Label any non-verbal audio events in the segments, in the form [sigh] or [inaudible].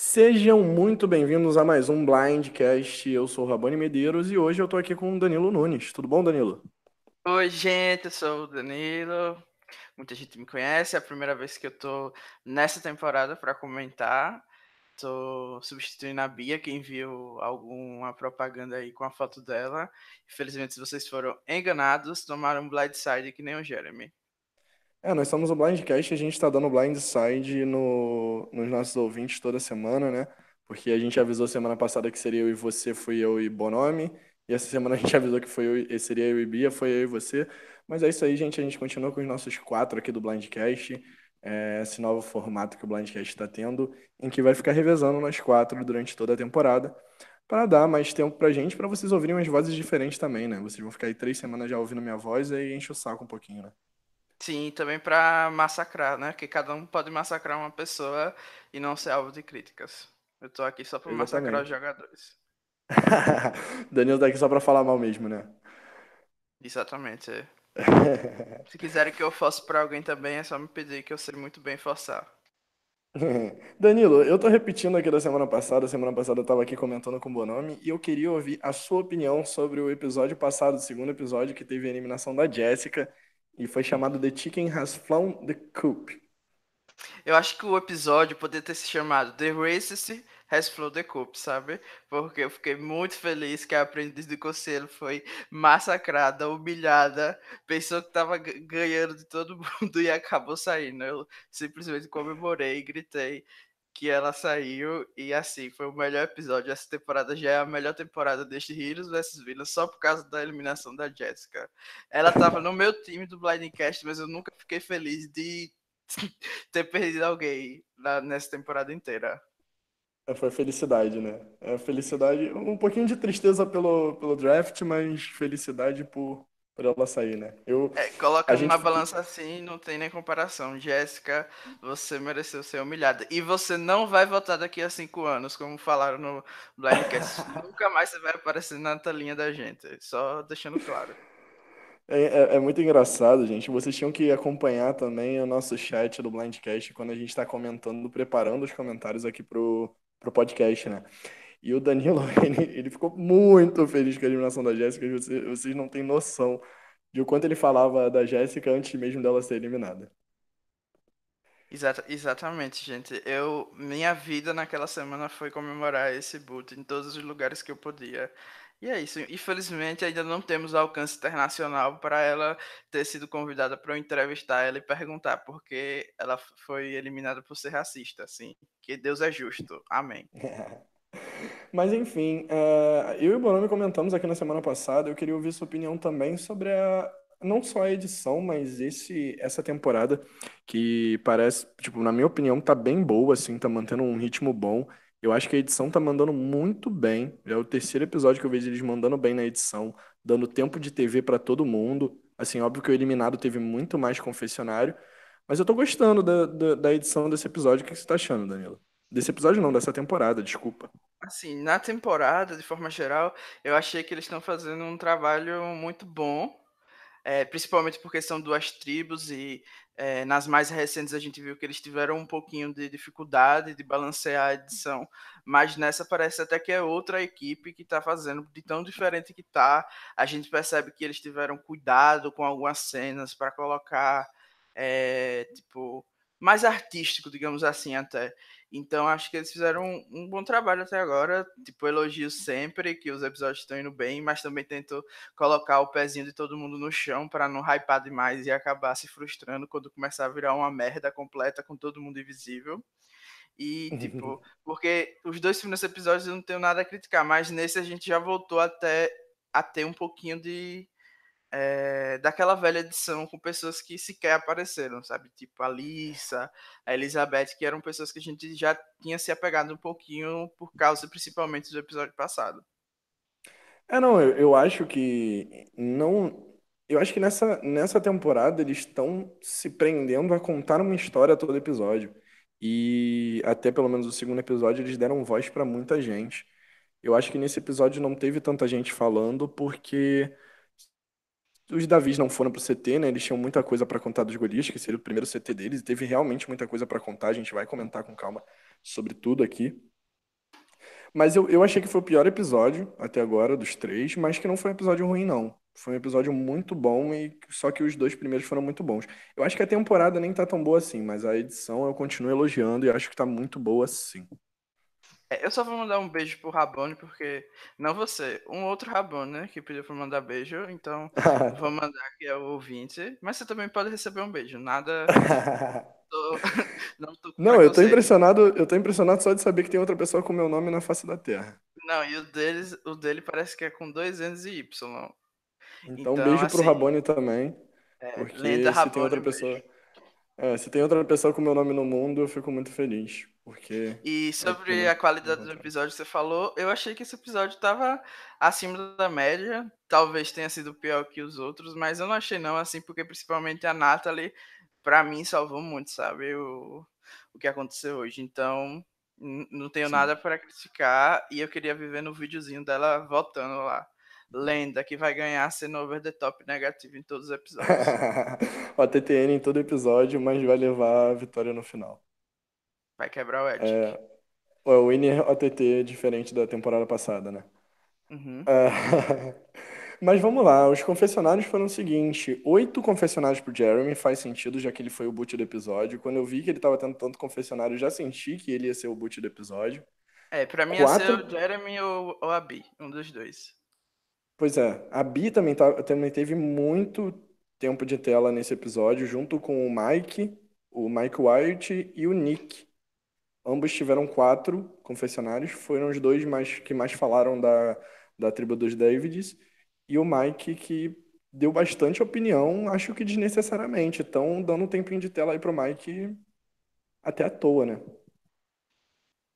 Sejam muito bem-vindos a mais um Blindcast. Eu sou o Rabone Medeiros e hoje eu tô aqui com o Danilo Nunes. Tudo bom, Danilo? Oi, gente, eu sou o Danilo. Muita gente me conhece, é a primeira vez que eu tô nessa temporada para comentar. Tô substituindo a Bia, que enviou alguma propaganda aí com a foto dela. Infelizmente, vocês foram enganados, tomaram blindside que nem o Jeremy. É, nós somos o Blindcast e a gente está dando blindside no, nos nossos ouvintes toda semana, né? Porque a gente avisou semana passada que seria eu e você, fui eu e Bonomi. E essa semana a gente avisou que foi eu, seria eu e Bia, foi eu e você. Mas é isso aí, gente. A gente continua com os nossos quatro aqui do Blindcast. É, esse novo formato que o Blindcast está tendo, em que vai ficar revezando nós quatro durante toda a temporada, para dar mais tempo pra gente, para vocês ouvirem umas vozes diferentes também, né? Vocês vão ficar aí três semanas já ouvindo minha voz e aí enche o saco um pouquinho, né? Sim, também para massacrar, né? Que cada um pode massacrar uma pessoa e não ser alvo de críticas. Eu tô aqui só para massacrar os jogadores. [laughs] Danilo tá aqui só para falar mal mesmo, né? Exatamente. É. [laughs] Se quiserem que eu fosse para alguém também, é só me pedir que eu sei muito bem forçar. [laughs] Danilo, eu tô repetindo aqui da semana passada. Semana passada eu tava aqui comentando com o Bonomi e eu queria ouvir a sua opinião sobre o episódio passado, o segundo episódio, que teve a eliminação da Jessica e foi chamado The Chicken Has Flown the Coop. Eu acho que o episódio poderia ter se chamado The Racist Has Flown the Coop, sabe? Porque eu fiquei muito feliz que a aprendiz do conselho foi massacrada, humilhada, pensou que tava ganhando de todo [laughs] mundo e acabou saindo. Eu simplesmente comemorei, gritei que ela saiu e assim, foi o melhor episódio. Essa temporada já é a melhor temporada deste Heroes vs Villains só por causa da eliminação da Jessica. Ela tava no meu time do Blindcast, mas eu nunca fiquei feliz de [laughs] ter perdido alguém na, nessa temporada inteira. É, foi felicidade, né? É felicidade, um pouquinho de tristeza pelo, pelo draft, mas felicidade por, por ela sair, né? Eu, é, coloca gente... uma balança assim, não tem nem comparação. Jéssica, você mereceu ser humilhada. E você não vai votar daqui a cinco anos, como falaram no Blindcast. [laughs] Nunca mais você vai aparecer na telinha da gente. Só deixando claro. É, é, é, muito engraçado, gente. Vocês tinham que acompanhar também o nosso chat do Blindcast quando a gente está comentando, preparando os comentários aqui pro, pro podcast, né? E o Danilo, [laughs] ele, ele ficou muito feliz com a eliminação da Jéssica. Vocês, vocês não têm noção de o quanto ele falava da Jéssica antes mesmo dela ser eliminada. Exata, exatamente, gente. Eu, minha vida naquela semana foi comemorar esse boot em todos os lugares que eu podia. E é isso. Infelizmente, ainda não temos alcance internacional para ela ter sido convidada para eu entrevistar ela e perguntar por que ela foi eliminada por ser racista. Assim, que Deus é justo. Amém. [laughs] Mas enfim, uh, eu e o Bonomi comentamos aqui na semana passada. Eu queria ouvir sua opinião também sobre a, não só a edição, mas esse essa temporada que parece, tipo, na minha opinião, tá bem boa, assim, tá mantendo um ritmo bom. Eu acho que a edição tá mandando muito bem. É o terceiro episódio que eu vejo eles mandando bem na edição, dando tempo de TV para todo mundo. Assim, óbvio que o eliminado teve muito mais confessionário, mas eu tô gostando da, da, da edição desse episódio. O que você tá achando, Danilo? Desse episódio não, dessa temporada, desculpa. Assim, na temporada, de forma geral, eu achei que eles estão fazendo um trabalho muito bom, é, principalmente porque são duas tribos e é, nas mais recentes a gente viu que eles tiveram um pouquinho de dificuldade de balancear a edição, mas nessa parece até que é outra equipe que está fazendo, de tão diferente que tá, a gente percebe que eles tiveram cuidado com algumas cenas para colocar, é, tipo, mais artístico, digamos assim, até. Então acho que eles fizeram um, um, bom trabalho até agora. Tipo, elogio sempre que os episódios estão indo bem, mas também tento colocar o pezinho de todo mundo no chão para não hypar demais e acabar se frustrando quando começar a virar uma merda completa com todo mundo invisível. E, tipo, [laughs] porque os dois primeiros episódios eu não tenho nada a criticar, mas nesse a gente já voltou até a ter um pouquinho de é, daquela velha edição com pessoas que sequer apareceram, sabe? Tipo a Lisa, a Elizabeth, que eram pessoas que a gente já tinha se apegado um pouquinho por causa principalmente do episódio passado. É, não, eu, eu acho que não. Eu acho que nessa, nessa temporada eles estão se prendendo a contar uma história a todo episódio. E até pelo menos o segundo episódio eles deram voz para muita gente. Eu acho que nesse episódio não teve tanta gente falando porque os Davis não foram pro CT, né? Eles tinham muita coisa para contar dos Golias, que seria o primeiro CT deles, e teve realmente muita coisa para contar. A gente vai comentar com calma sobre tudo aqui. Mas eu, eu achei que foi o pior episódio até agora dos três, mas que não foi um episódio ruim, não. Foi um episódio muito bom, e só que os dois primeiros foram muito bons. Eu acho que a temporada nem tá tão boa assim, mas a edição eu continuo elogiando e acho que tá muito boa sim. É, eu só vou mandar um beijo pro Rabone, porque. Não você, um outro Rabone, né? Que pediu pra mandar beijo. Então, [laughs] vou mandar aqui ao ouvinte. Mas você também pode receber um beijo. Nada. [laughs] Tô... [laughs] não, tô não eu tô impressionado. Eu tô impressionado só de saber que tem outra pessoa com meu nome na face da Terra. Não, e o, deles, o dele parece que é com dois N's e Y. Então, então beijo assim, pro Rabone também. É, porque se Rabone, tem outra pessoa. É, se tem outra pessoa com meu nome no mundo, eu fico muito feliz. Porque. E sobre a qualidade do episódio que você falou, eu achei que esse episódio tava acima da média. Talvez tenha sido pior que os outros, mas eu não achei não, assim, porque principalmente a Natalie, pra mim, salvou muito, sabe? O, o que aconteceu hoje. Então, não tenho Sim. nada para criticar. E eu queria viver no videozinho dela voltando lá lenda que vai ganhar sendo over the top negativo em todos os episódios. [laughs] o TTN em todo episódio, mas vai levar a vitória no final. Vai quebrar o Edge. É, o Winner OTT é diferente da temporada passada, né? Uhum. É... [laughs] Mas vamos lá, os confessionários foram o seguinte: oito confessionários pro Jeremy faz sentido, já que ele foi o boot do episódio. Quando eu vi que ele tava tendo tanto confessionário, já senti que ele ia ser o boot do episódio. É, pra mim Quatro... ia ser o Jeremy ou, ou a Bi, um dos dois. Pois é, a Bi também, tá, também teve muito tempo de tela nesse episódio, junto com o Mike, o Mike White e o Nick. Ambos tiveram quatro confessionários, foram os dois mais, que mais falaram da, da tribo dos Davids, e o Mike que deu bastante opinião, acho que desnecessariamente. Estão dando um tempinho de tela aí pro Mike até à toa, né?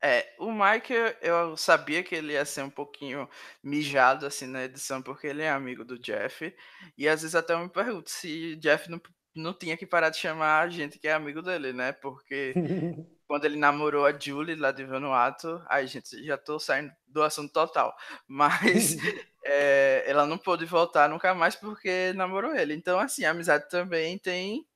É, o Mike, eu sabia que ele ia ser um pouquinho mijado assim na edição, porque ele é amigo do Jeff. E às vezes até eu me pergunto se Jeff não, não tinha que parar de chamar a gente que é amigo dele, né? Porque [laughs] quando ele namorou a Julie lá de Vanuatu, aí gente, já tô saindo do assunto total. [laughs] Mas é, [laughs] ela não pôde voltar nunca mais porque namorou ele. Então, assim, a amizade também tem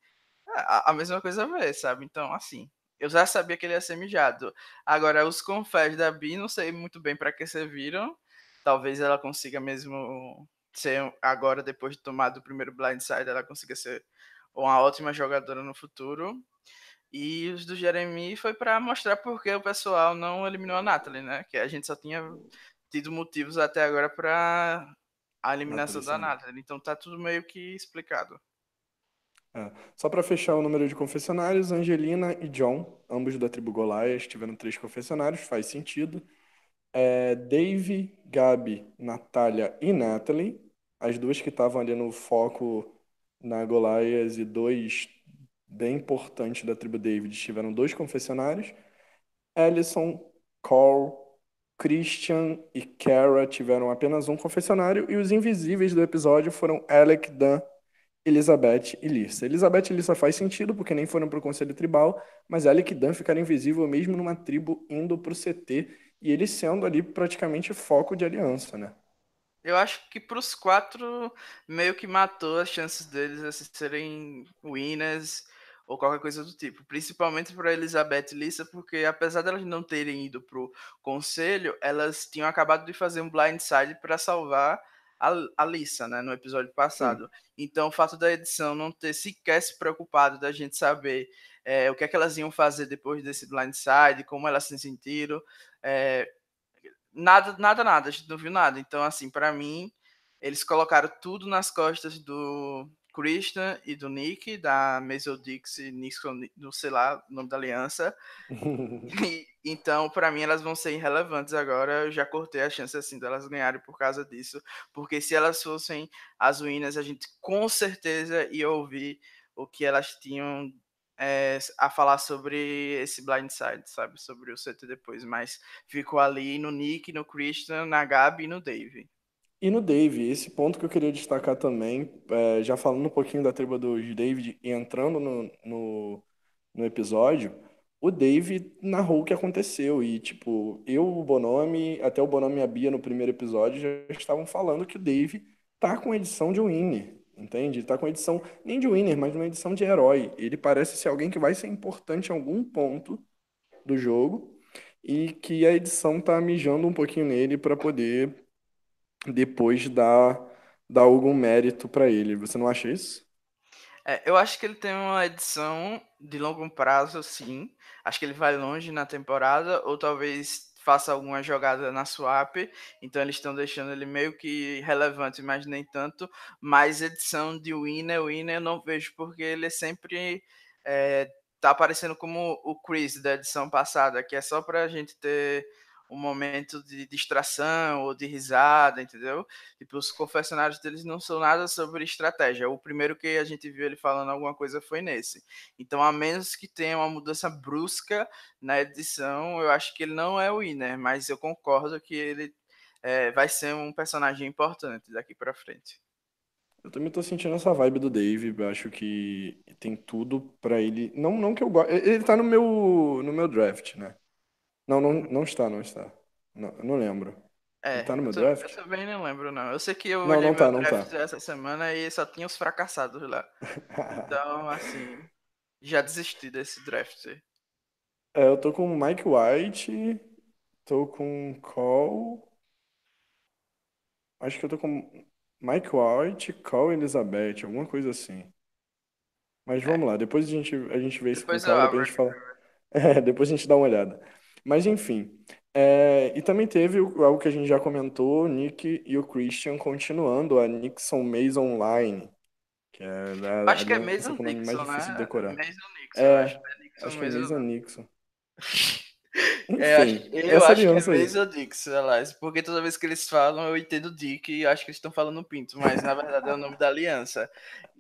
a, a mesma coisa a ver, sabe? Então, assim, eu já sabia que ele ia ser mijado. Agora, os confés da Bi, não sei muito bem para que serviram. Talvez ela consiga mesmo ser, agora, depois de tomar do primeiro blindside, ela consiga ser uma ótima jogadora no futuro. E os do Jeremy foi para mostrar porque o pessoal não eliminou a Natalie, né? Que a gente só tinha tido motivos até agora para a eliminação da Natalie. Então tá tudo meio que explicado. É. Só para fechar o número de confessionários, Angelina e John, ambos da tribo Goliath, tiveram três confessionários, faz sentido. É, Dave, Gabi, Natália e Natalie, as duas que estavam ali no foco na Goliath e dois bem importantes da tribo David tiveram dois confessionários. Ellison, Cole, Christian e Kara tiveram apenas um confessionário e os invisíveis do episódio foram Alec, Dan Elizabeth e Lissa. Elizabeth e Lissa faz sentido, porque nem foram para o Conselho Tribal, mas Alec e Dan ficaram invisíveis mesmo numa tribo indo para o CT, e eles sendo ali praticamente foco de aliança, né? Eu acho que para os quatro meio que matou as chances deles de serem winners ou qualquer coisa do tipo. Principalmente para Elizabeth e Lissa, porque apesar de elas não terem ido para o conselho, elas tinham acabado de fazer um blindside para salvar a, a Lissa, né, no episódio passado. Sim. Então, o fato da edição não ter sequer se preocupado da gente saber é, o que é que elas iam fazer depois desse blindside, como elas se sentiram, é, nada, nada, nada, a gente não viu nada. Então, assim, para mim, eles colocaram tudo nas costas do Christian e do Nick, da Mesodix e Nixon, não sei lá o nome da aliança. [laughs] e, então, para mim, elas vão ser irrelevantes agora. Eu já cortei a chance assim delas ganharem por causa disso. Porque se elas fossem as ruínas, a gente com certeza ia ouvir o que elas tinham é, a falar sobre esse blindside, sabe? Sobre o CT depois. Mas ficou ali no Nick, no Christian, na Gabi e no Dave. E no Dave, esse ponto que eu queria destacar também, é, já falando um pouquinho da tribo dos David e entrando no, no, no, episódio, o Dave narrou o que aconteceu. E, tipo, eu, o Bonomi, até o Bonomi e a Bia no primeiro episódio já estavam falando que o Dave tá com edição de Winnie. entende? Tá com edição nem de winner, mas uma edição de herói. Ele parece ser alguém que vai ser importante em algum ponto do jogo e que a edição tá mijando um pouquinho nele para poder depois dar, dar algum mérito para ele. Você não acha isso? É, eu acho que ele tem uma edição de longo prazo, sim. Acho que ele vai longe na temporada, ou talvez faça alguma jogada na swap, então eles estão deixando ele meio que relevante, mas nem tanto. Mas edição de winner, winner eu não vejo porque ele é sempre é, tá aparecendo como o Chris da edição passada, que é só pra gente ter um momento de distração ou de risada, entendeu? Tipo, os confessionários deles não são nada sobre estratégia. O primeiro que a gente viu ele falando alguma coisa foi nesse. Então, a menos que tenha uma mudança brusca na edição, eu acho que ele não é o winner, mas eu concordo que ele é, vai ser um personagem importante daqui para frente. Eu também tô sentindo essa vibe do Dave, acho que tem tudo para ele. Não, não que eu gosto. Ele tá no meu, no meu draft, né? Não, não, não está, não está. Não, não lembro. É, Ele tá no meu eu, draft? eu também não lembro, não. Eu sei que eu Não, não tá, não draft tá. essa semana e só tinha os fracassados lá. [laughs] Então, assim, já desisti desse draft. É, eu tô com Mike White, tô com Cole. Acho que eu tô com Mike White, Cole Elizabeth, alguma coisa assim. Mas É, vamos lá, depois a gente, a gente vê isso com depois calma, a gente fala. [laughs] É, depois a gente dá uma olhada. Mas enfim. É, e também teve o- algo que a gente já comentou, o Nick e o Christian continuando a Nixon Mason Line, que é a acho que é Mason com o nome mais Nixon, difícil de né? decorar. Mason Nixon, eu acho. É, é Nixon acho que é Mason. Nixon. [laughs] É, eu acho, Enfim, eu essa acho que é aliança aí. Mason Dixon, aliás, porque toda vez que eles falam eu entendo Dick e acho que eles estão falando Pinto, mas na verdade é o nome da aliança.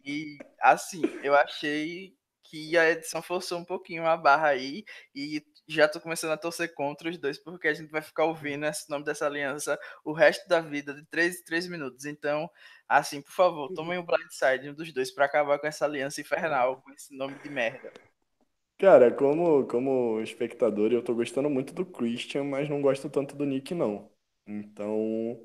E assim, eu achei que a edição forçou um pouquinho a barra aí e já tô começando a torcer contra os dois, porque a gente vai ficar ouvindo esse nome dessa aliança o resto da vida, de 3 em 3 minutos. Então, assim, por favor, tomem o blindside um dos dois pra acabar com essa aliança infernal, com esse nome de merda. Cara, como, como espectador, eu tô gostando muito do Christian, mas não gosto tanto do Nick, não. Então,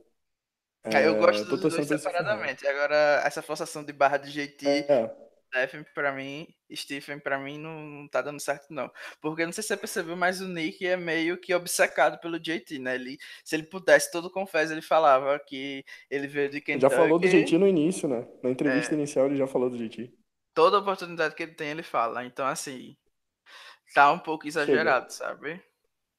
eu é, gosto eu tô dos dois separadamente. Agora, essa forçação de barra de JT, É, Stephen, pra mim, Stephen, pra mim, não, não tá dando certo, não. Porque não sei se você percebeu, mas o Nick é meio que obcecado pelo JT, né? Ele, se ele pudesse, todo confesso, ele falava que ele veio de já falou do JT no início, né? Na entrevista é, inicial ele já falou do JT. toda oportunidade que ele tem, ele fala. Então, assim, tá um pouco Chega. exagerado, sabe?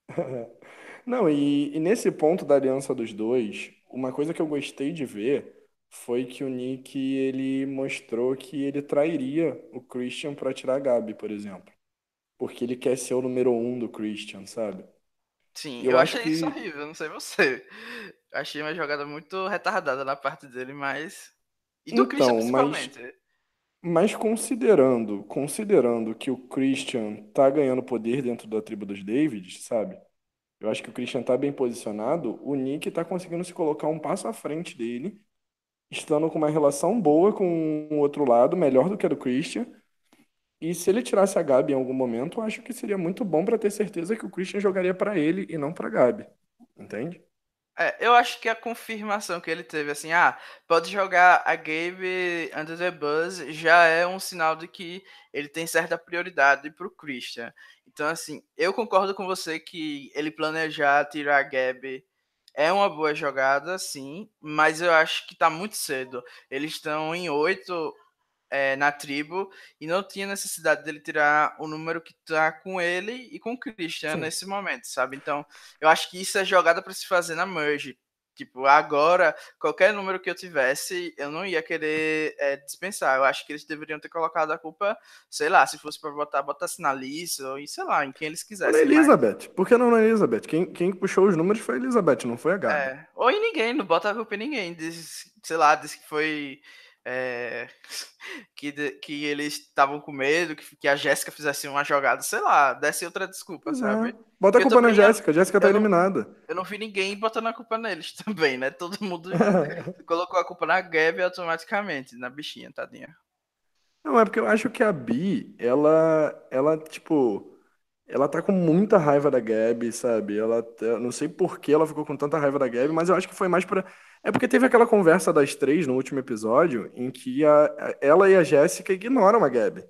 [laughs] Não, e, e nesse ponto da aliança dos dois, uma coisa que eu gostei de ver foi que o Nick ele mostrou que ele trairia o Christian pra tirar a Gabi, por exemplo. Porque ele quer ser o número um do Christian, sabe? Sim, eu eu acho achei isso que. horrível, não sei você. Achei uma jogada muito retardada na parte dele, mas. E do Christian Então, mas, principalmente. mas considerando, considerando que o Christian tá ganhando poder dentro da tribo dos Davids, sabe? Eu acho que o Christian tá bem posicionado, o Nick tá conseguindo se colocar um passo à frente dele, estando com uma relação boa com o outro lado, melhor do que a do Christian. E se ele tirasse a Gabi em algum momento, eu acho que seria muito bom pra ter certeza que o Christian jogaria pra ele e não pra Gabi. Entende? É, eu acho que a confirmação que ele teve, assim, ah, pode jogar a Gabe Under the Bus, já é um sinal de que ele tem certa prioridade pro Christian. Então, assim, eu concordo com você que ele planejar tirar a Gabe é uma boa jogada, sim, mas eu acho que tá muito cedo. Eles estão em oito é, na tribo e não tinha necessidade dele tirar o número que tá com ele e com o Christian Sim. nesse momento, sabe? Então, eu acho que isso é jogada para se fazer na merge. Tipo, agora, qualquer número que eu tivesse, eu não ia querer é, dispensar. Eu acho que eles deveriam ter colocado a culpa, sei lá, se fosse para botar, botasse na lista, ou em, sei lá, em quem eles Ou na quisessem. Mas, Elizabeth. Por que não na Elizabeth? Quem, quem puxou os números foi a Elizabeth, não foi a Gabi. é, ou em ninguém, não bota a culpa em ninguém. Diz, sei lá, diz que foi. É, [laughs] que, que eles estavam com medo, que, que a Jéssica fizesse uma jogada, sei lá, desse outra desculpa, é. sabe? Bota a culpa na Jéssica. A Jéssica tá não, eliminada. eu não vi ninguém botando a culpa neles [laughs] também, né? Todo mundo [laughs] colocou a culpa na Gabi automaticamente, na bichinha, tadinha. Não, é porque eu acho que a Bi, ela, ela, tipo, ela tá com muita raiva da Gabi, sabe? Ela, eu não sei por que ela ficou com tanta raiva da Gabi, mas eu acho que foi mais pra. É porque teve aquela conversa das três no último episódio em que a, ela e a Jéssica ignoram a Gabi.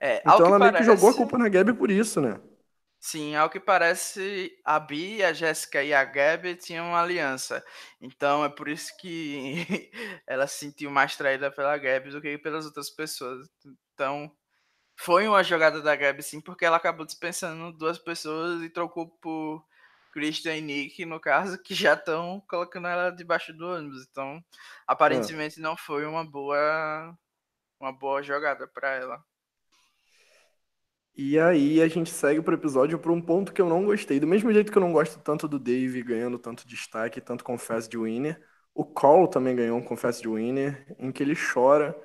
É, ao Então que ela meio que jogou a culpa na Gabi por isso, né? sim, ao que parece, a Bi, a Jéssica e a Gabi tinham uma aliança. Então é por isso que [laughs] ela se sentiu mais traída pela Gabi do que pelas outras pessoas. Então, foi uma jogada da Gabi, sim, porque ela acabou dispensando duas pessoas e trocou por Christian e Nick, no caso, que já estão colocando ela debaixo do ônibus. Então, É. aparentemente não foi uma boa uma boa jogada para ela. E aí a gente segue pro episódio por um ponto que eu não gostei. Do mesmo jeito que eu não gosto tanto do Dave ganhando tanto destaque, tanto Confess de Winner, o Cole também ganhou um Confess de Winner, em que ele chora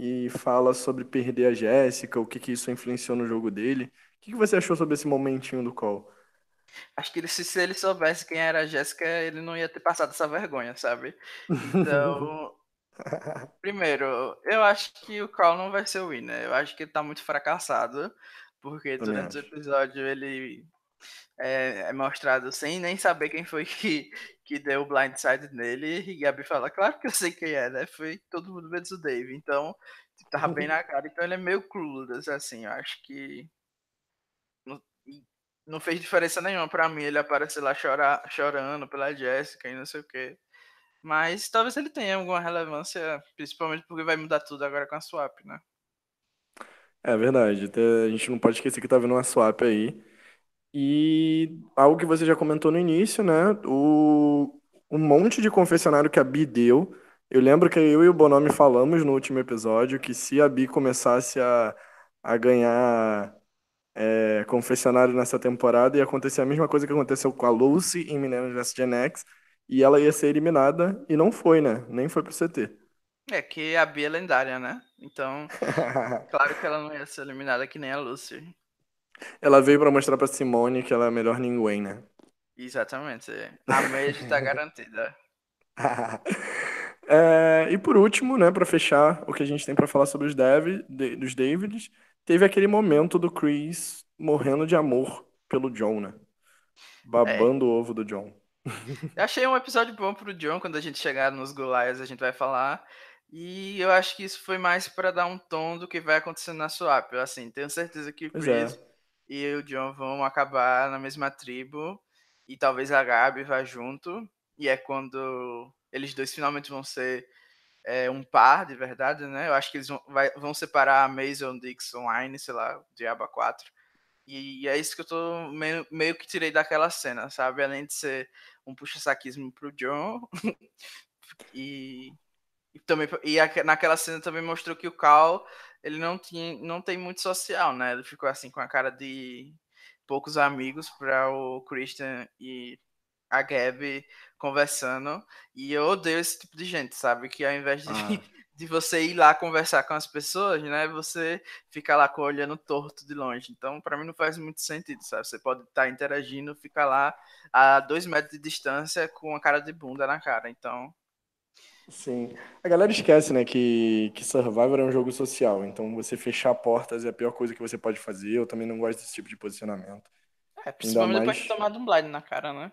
e fala sobre perder a Jéssica, o que que isso influenciou no jogo dele. O que que você achou sobre esse momentinho do Cole? Acho que ele, se, se ele soubesse quem era a Jéssica, ele não ia ter passado essa vergonha, sabe? Então, [laughs] primeiro, eu acho que o Carl não vai ser o winner. Eu acho que ele tá muito fracassado, porque durante o episódio ele é, é mostrado sem nem saber quem foi que, que deu o blindside nele. E Gabi fala, claro que eu sei quem é, né? Foi todo mundo menos o Dave. Então, tava bem na cara. Então ele é meio clueless, assim. Eu acho que não, não fez diferença nenhuma pra mim ele aparecer lá chorar, chorando pela Jessica e não sei o quê. Mas talvez ele tenha alguma relevância, principalmente porque vai mudar tudo agora com a swap, né? É verdade, a gente não pode esquecer que tá vindo uma swap aí. E algo que você já comentou no início, né? O, um monte de confessionário que a Bi deu. Eu lembro que eu e o Bonomi falamos no último episódio que se a Bi começasse a, a ganhar é, confessionário nessa temporada, ia acontecer a mesma coisa que aconteceu com a Lucy em Meninas vs Gen X, e ela ia ser eliminada, e não foi, né? Nem foi pro CT. É que a Bia é lendária, né? Então, [laughs] claro que ela não ia ser eliminada que nem a Lucy. Ela veio pra mostrar pra Simone que ela é melhor ninguém, né? Exatamente. A Mage tá garantida. [laughs] É, e por último, né, para fechar o que a gente tem para falar sobre os Davi- de- dos Davids, teve aquele momento do Chris morrendo de amor pelo John, né? É. Babando o ovo do John. [laughs] Eu achei um episódio bom pro John, quando a gente chegar nos Goliaths a gente vai falar. E eu acho que isso foi mais pra dar um tom do que vai acontecer na swap. Eu, assim, tenho certeza que o Chris é. E o John vão acabar na mesma tribo. E talvez a Gabi vá junto. E é quando eles dois finalmente vão ser é, um par de verdade, né? Eu acho que eles vão, vai- vão separar a Mason, Dixon, Line, sei lá, Diaba 4. E é isso que eu tô meio, meio que tirei daquela cena, sabe? Além de ser um puxa-saquismo pro John. [laughs] e, e também e aque- naquela cena também mostrou que o Cal ele não tinha não tem muito social, né? Ele ficou assim com a cara de poucos amigos para o Christian e a Gabi conversando. E eu odeio esse tipo de gente, sabe? Que ao invés de, Ah, [laughs] de você ir lá conversar com as pessoas, né? Você fica lá olhando torto de longe. Então, para mim não faz muito sentido, sabe? Você pode estar interagindo, ficar lá a dois metros de distância com a cara de bunda na cara. Então, sim. A galera esquece, né, que, que Survivor é um jogo social. Então você fechar portas é a pior coisa que você pode fazer. Eu também não gosto desse tipo de posicionamento. é, principalmente depois de mais. tomar um blind na cara, né?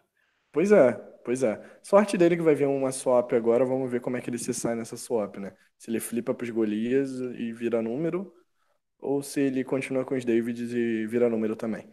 Pois é, pois é. Sorte dele que vai vir uma swap agora. Vamos ver como é que ele se sai nessa swap, né? Se ele flipa pros Golias e vira número, ou se ele continua com os Davids e vira número também.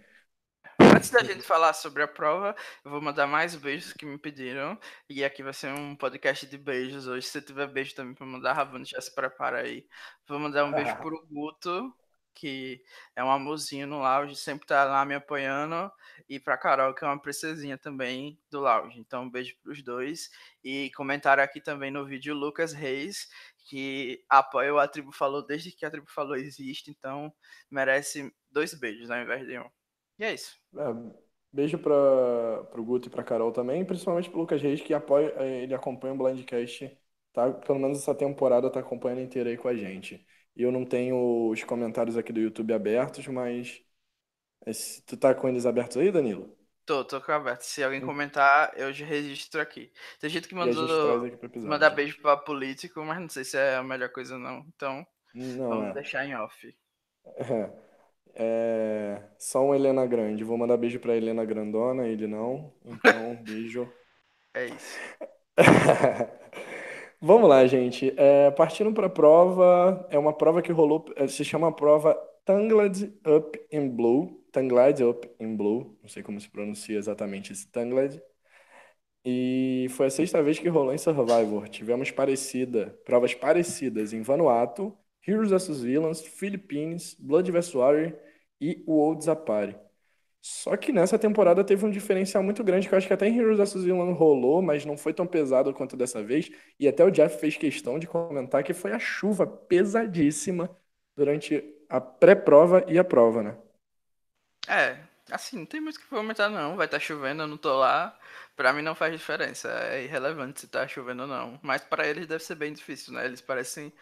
Antes da gente falar sobre a prova, eu vou mandar mais beijos que me pediram. E aqui vai ser um podcast de beijos hoje. Se tiver beijo também para mandar, Ravana já se prepara aí. Vou mandar um beijo pro Guto, que é um amorzinho no lounge, sempre tá lá me apoiando. E pra Carol, que é uma princesinha também do lounge. Então, um beijo pros dois. E comentário aqui também no vídeo, Lucas Reis, que apoia o A Tribo Falou desde que a Tribo Falou existe. Então, merece dois beijos ao invés de um. E é isso. É, beijo para pro Guto e pra Carol também, principalmente pro Lucas Reis, que apoia, eh, ele acompanha o Blindcast, tá? Pelo menos essa temporada tá acompanhando inteira aí com a gente. E eu não tenho os comentários aqui do YouTube abertos, mas esse- tu tá com eles abertos aí, Danilo? Tô, tô com aberto. Se alguém Hum. comentar, eu já registro aqui. Tem gente que mandou aqui mandar beijo pra político, mas não sei se é a melhor coisa não. Então, Não vamos é. deixar em off. É. só um Helena Grande. Vou mandar beijo pra Helena Grandona, ele não. Então, beijo. É isso. [laughs] Vamos lá, gente. É, partindo para a prova, é uma prova que rolou, é, se chama prova Tangled Up in Blue. Tangled Up in Blue. Não sei como se pronuncia exatamente esse Tangled. E foi a sexta vez que rolou em Survivor. Tivemos parecida, provas parecidas em Vanuatu, Heroes vs Villains, Philippines, Blood vs Warrior e o Old Zapari. Só que nessa temporada teve um diferencial muito grande, que eu acho que até em Heroes vs Villains rolou, mas não foi tão pesado quanto dessa vez. E até o Jeff fez questão de comentar que foi a chuva pesadíssima durante a pré-prova e a prova, né? É, assim, não tem muito o que comentar não. Vai estar tá chovendo, eu não tô lá. Pra mim não faz diferença. É irrelevante se tá chovendo ou não. Mas para eles deve ser bem difícil, né? Eles parecem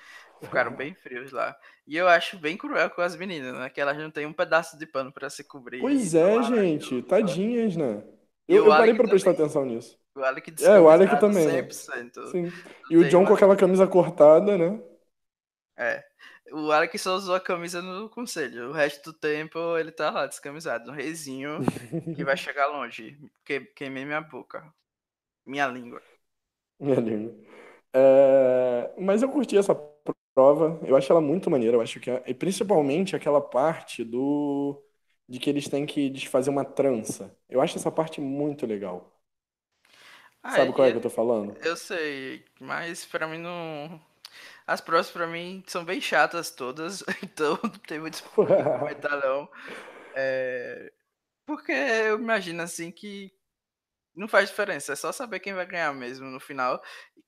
ficaram [laughs] bem frios lá. E eu acho bem cruel com as meninas, né? Que elas não têm um pedaço de pano para se cobrir. Pois é, gente. Tadinhas, né? Eu, eu parei pra prestar atenção nisso. O Alec É, o Alec também. 100%. Né? Sim. E o John com aquela camisa cortada, né? É. O Alec só usou a camisa no conselho. O resto do tempo ele tá lá descamisado. Um reizinho que vai [laughs] chegar longe. Que, queimei minha boca. Minha língua. Minha língua. É... Mas eu curti essa prova. Eu acho ela muito maneira. Eu acho que é... e principalmente aquela parte do de que eles têm que desfazer uma trança. Eu acho essa parte muito legal. Ah, Sabe qual é que eu tô falando? Eu sei, mas para mim não. As provas para mim são bem chatas todas, [laughs] então não tem muito [laughs] comentar não. É... Porque eu imagino assim que não faz diferença, é só saber quem vai ganhar mesmo no final.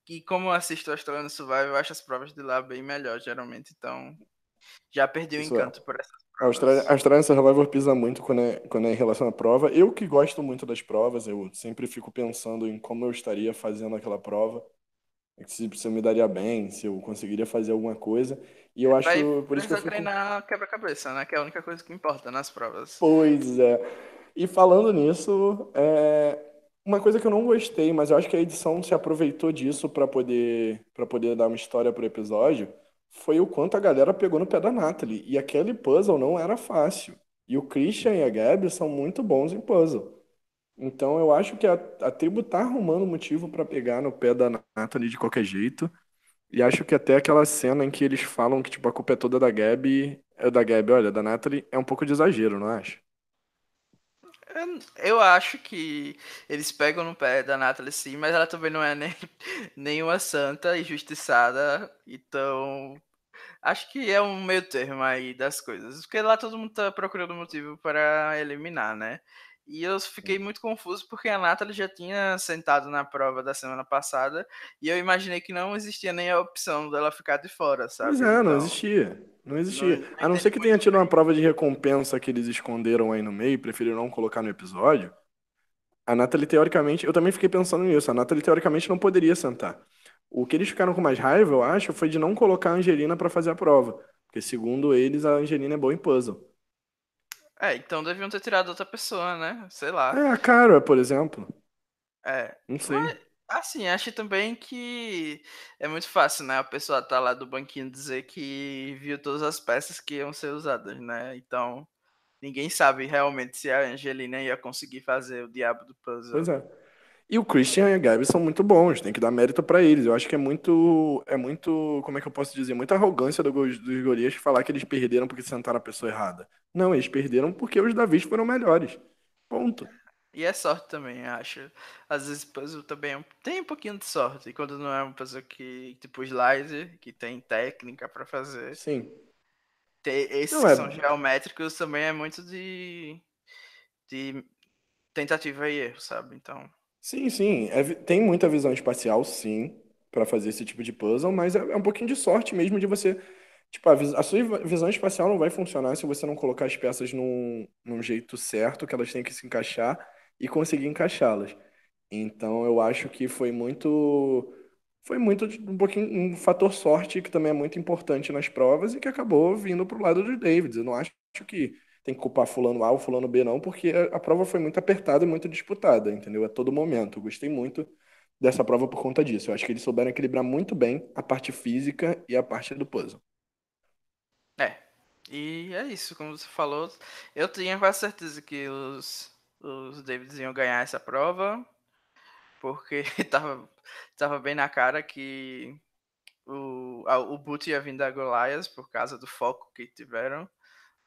E como eu assisto o Australian Survival, eu acho as provas de lá bem melhor, geralmente. Então, já perdi o Isso é. encanto é. por essas provas. A Australian, Australian Survival pisa muito quando é, quando é em relação à prova. Eu que gosto muito das provas, eu sempre fico pensando em como eu estaria fazendo aquela prova. Se, se eu me daria bem, se eu conseguiria fazer alguma coisa. E eu acho Vai, por isso que eu fico... treinar quebra-cabeça, né? Que é a única coisa que importa nas provas. Pois é. E falando nisso, é, uma coisa que eu não gostei, mas eu acho que a edição se aproveitou disso para poder para poder dar uma história pro episódio, foi o quanto a galera pegou no pé da Natalie. E aquele puzzle não era fácil. E o Christian e a Gabi são muito bons em puzzle. Então eu acho que a, a tribo tá arrumando motivo para pegar no pé da Natalie de qualquer jeito. E acho que até aquela cena em que eles falam que tipo, a culpa é toda da Gabi, é da Gabi, olha, da Natalie, é um pouco de exagero, não acha? Eu acho que eles pegam no pé da Natalie sim, mas ela também não é nem, [laughs] nenhuma santa e justiçada, então acho que é um meio termo aí das coisas, porque lá todo mundo tá procurando motivo para eliminar, né? E eu fiquei muito confuso porque a Natalie já tinha sentado na prova da semana passada e eu imaginei que não existia nem a opção dela ficar de fora, sabe? Pois é, então, não existia. Não existia. Não, a não ser que tenha tido uma prova de recompensa que eles esconderam aí no meio, preferiram não colocar no episódio. A Natalie, teoricamente, eu também fiquei pensando nisso. A Natalie, teoricamente, não poderia sentar. O que eles ficaram com mais raiva, eu acho, foi de não colocar a Angelina para fazer a prova. Porque, segundo eles, a Angelina é boa em puzzle. É, então deviam ter tirado outra pessoa, né? Sei lá. É, a Cara, por exemplo. É. Não sei. Mas, assim, acho também que é muito fácil, né? A pessoa tá lá do banquinho dizer que viu todas as peças que iam ser usadas, né? Então, ninguém sabe realmente se a Angelina ia conseguir fazer o diabo do puzzle. Pois é. E o Christian e a Gabi são muito bons, tem que dar mérito para eles. Eu acho que é muito, é muito, como é que eu posso dizer, muita arrogância do, dos gorias falar que eles perderam porque sentaram a pessoa errada. Não, eles perderam porque os Davis foram melhores. Ponto. E é sorte também, acho. Às vezes puzzle também é tem um pouquinho de sorte. E quando não é um puzzle que, tipo slider, que tem técnica para fazer. Sim. Tem, esses não, que é... são geométricos também é muito de, de tentativa e erro, sabe? Então. Sim, sim. É, tem muita visão espacial, sim, para fazer esse tipo de puzzle, mas é, é, um pouquinho de sorte mesmo de você. Tipo, a, a, sua visão espacial não vai funcionar se você não colocar as peças num, num jeito certo, que elas têm que se encaixar e conseguir encaixá-las. Então eu acho que foi muito. Foi muito um pouquinho um fator sorte que também é muito importante nas provas e que acabou vindo pro lado dos Davids. Eu não acho que tem que culpar fulano A ou fulano B, não, porque a, prova foi muito apertada e muito disputada, entendeu? A todo momento. Eu gostei muito dessa prova por conta disso. Eu acho que eles souberam equilibrar muito bem a parte física e a parte do puzzle. É, E é isso, como você falou. Eu tinha quase certeza que os, os Davids iam ganhar essa prova, porque [laughs] tava, tava bem na cara que o, a, o Boot ia vir da Goliath por causa do foco que tiveram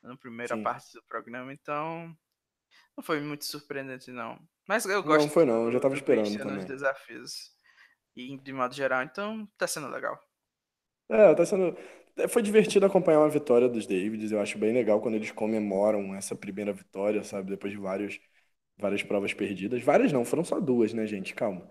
na primeira Sim. parte do programa, então não foi muito surpreendente, não. Mas eu Não gosto foi não, eu já tava do esperando também. desafios. E de modo geral, então tá sendo legal. É, tá sendo. é, Foi divertido acompanhar uma vitória dos Davids. Eu acho bem legal quando eles comemoram essa primeira vitória, sabe? Depois de vários, várias provas perdidas. Várias não, foram só duas, né, gente? Calma.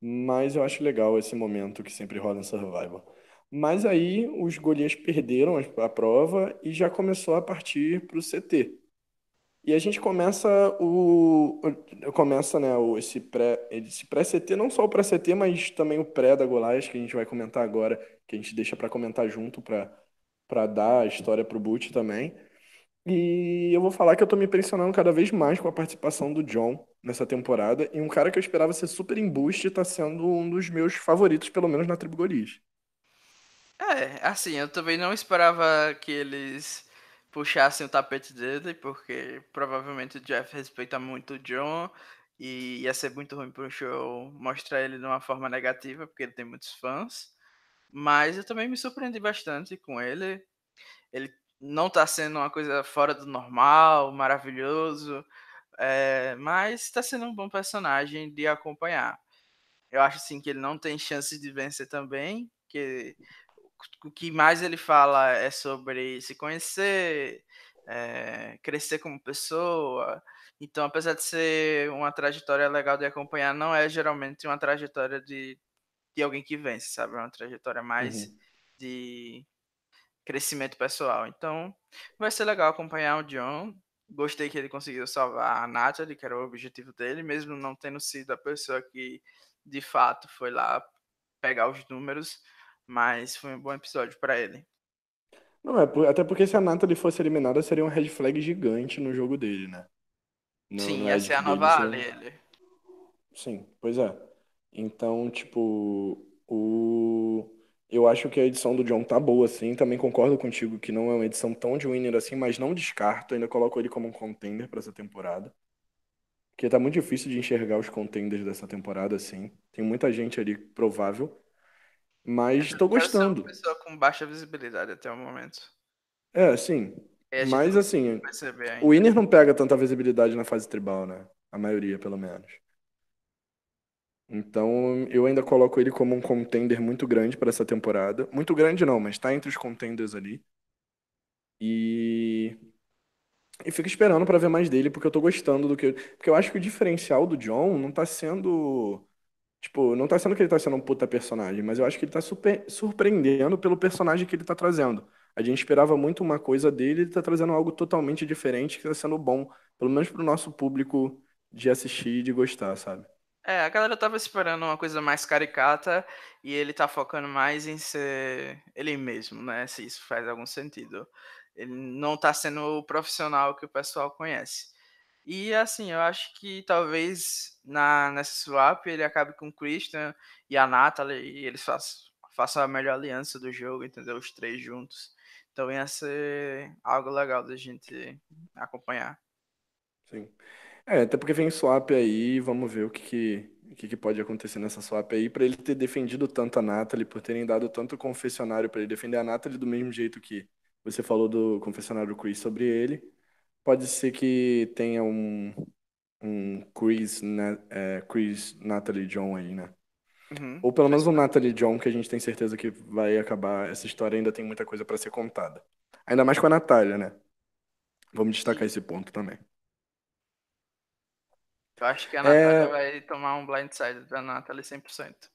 Mas eu acho legal esse momento que sempre rola em Survivor. Mas aí os Golias perderam a prova e já começou a partir pro CT. E a gente começa o, o- começa, né, o, esse pré, esse pré-CT, não só o pré-CT, mas também o pré da Goliath, que a gente vai comentar agora, que a gente deixa pra comentar junto para dar a história pro Boot também. E eu vou falar que eu tô me impressionando cada vez mais com a participação do John nessa temporada, e um cara que eu esperava ser super embuste tá sendo um dos meus favoritos, pelo menos na tribo Golias. É, assim, eu também não esperava que eles puxassem o tapete dele, porque provavelmente o Jeff respeita muito o John e ia ser muito ruim pro show mostrar ele de uma forma negativa, porque ele tem muitos fãs. Mas eu também me surpreendi bastante com ele. Ele não tá sendo uma coisa fora do normal, maravilhoso, é, mas tá sendo um bom personagem de acompanhar. Eu acho assim que ele não tem chance de vencer também, que o que mais ele fala é sobre se conhecer, é, crescer como pessoa. Então, apesar de ser uma trajetória legal de acompanhar, não é geralmente uma trajetória de, de alguém que vence, sabe? É uma trajetória mais Uhum. de crescimento pessoal. Então, vai ser legal acompanhar o John. Gostei que ele conseguiu salvar a Natalie, que era o objetivo dele, mesmo não tendo sido a pessoa que de fato foi lá pegar os números, mas foi um bom episódio para ele. Não, é, por- até porque se a Natalie fosse eliminada, seria um red flag gigante no jogo dele, né? No, Sim, no é edit a dele. nova Ali, ele. Sim, pois é. Então, tipo, o... eu acho que a edição do John tá boa, sim. Também concordo contigo que não é uma edição tão de winner assim, mas não descarto. Ainda coloco ele como um contender pra essa temporada. Porque tá muito difícil de enxergar os contenders dessa temporada, assim. Tem muita gente ali provável. Mas tô ser uma gostando. pessoa com baixa visibilidade até o momento. É, sim. Mas, assim, o winner não pega tanta visibilidade na fase tribal, né? A maioria, pelo menos. Então, eu ainda coloco ele como um contender muito grande para essa temporada. Muito grande não, mas tá entre os contenders ali. E e fico esperando para ver mais dele, porque eu tô gostando do que porque eu acho que o diferencial do John não tá sendo tipo, não tá sendo que ele tá sendo um puta personagem, mas eu acho que ele tá super surpreendendo pelo personagem que ele tá trazendo. A gente esperava muito uma coisa dele, ele tá trazendo algo totalmente diferente que tá sendo bom, pelo menos pro nosso público de assistir e de gostar, sabe? É, a galera tava esperando uma coisa mais caricata e ele tá focando mais em ser ele mesmo, né? Se isso faz algum sentido. Ele não tá sendo o profissional que o pessoal conhece. E assim, eu acho que talvez na, nessa swap ele acabe com o Christian e a Natalie e eles façam, façam a melhor aliança do jogo, entendeu? Os três juntos. Então ia ser algo legal da gente acompanhar. Sim. É, até porque vem swap aí, vamos ver o que que, o que que pode acontecer nessa swap aí, pra ele ter defendido tanto a Natalie, por terem dado tanto confessionário pra ele defender a Natalie do mesmo jeito que você falou do confessionário Chris sobre ele. Pode ser que tenha um, um Chris, né, é, Chris, Natalie John aí, né? Uhum. Ou pelo menos um Natalie John, que a gente tem certeza que vai acabar. Essa história ainda tem muita coisa pra ser contada. Ainda mais com a Natália, né? Vamos destacar esse ponto também. Eu acho que a É, Natália vai tomar um blindside da Natalie 100%.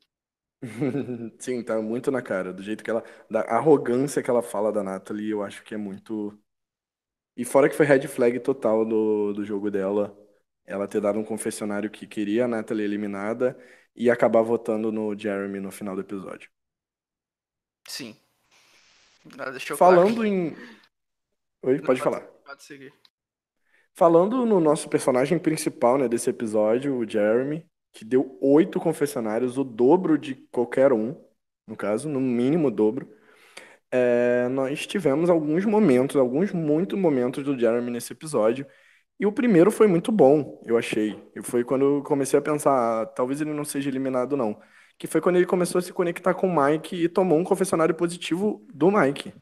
[laughs] Sim, tá muito na cara. Do jeito que ela. Da arrogância que ela fala da Natalie, eu acho que é muito. E fora que foi red flag total do, do jogo dela, ela ter dado um confessionário que queria a Natalie eliminada e acabar votando no Jeremy no final do episódio. Sim. Claro. Falando em. Oi, Não, pode falar. Pode seguir. Falando no nosso personagem principal, né, desse episódio, o Jeremy, que deu oito confessionários, o dobro de qualquer um, no caso, no mínimo o dobro. é, nós tivemos alguns momentos, alguns muitos momentos do Jeremy nesse episódio. E o primeiro foi muito bom, eu achei. E foi quando eu comecei a pensar, ah, talvez ele não seja eliminado, não. Que foi quando ele começou a se conectar com o Mike e tomou um confessionário positivo do Mike.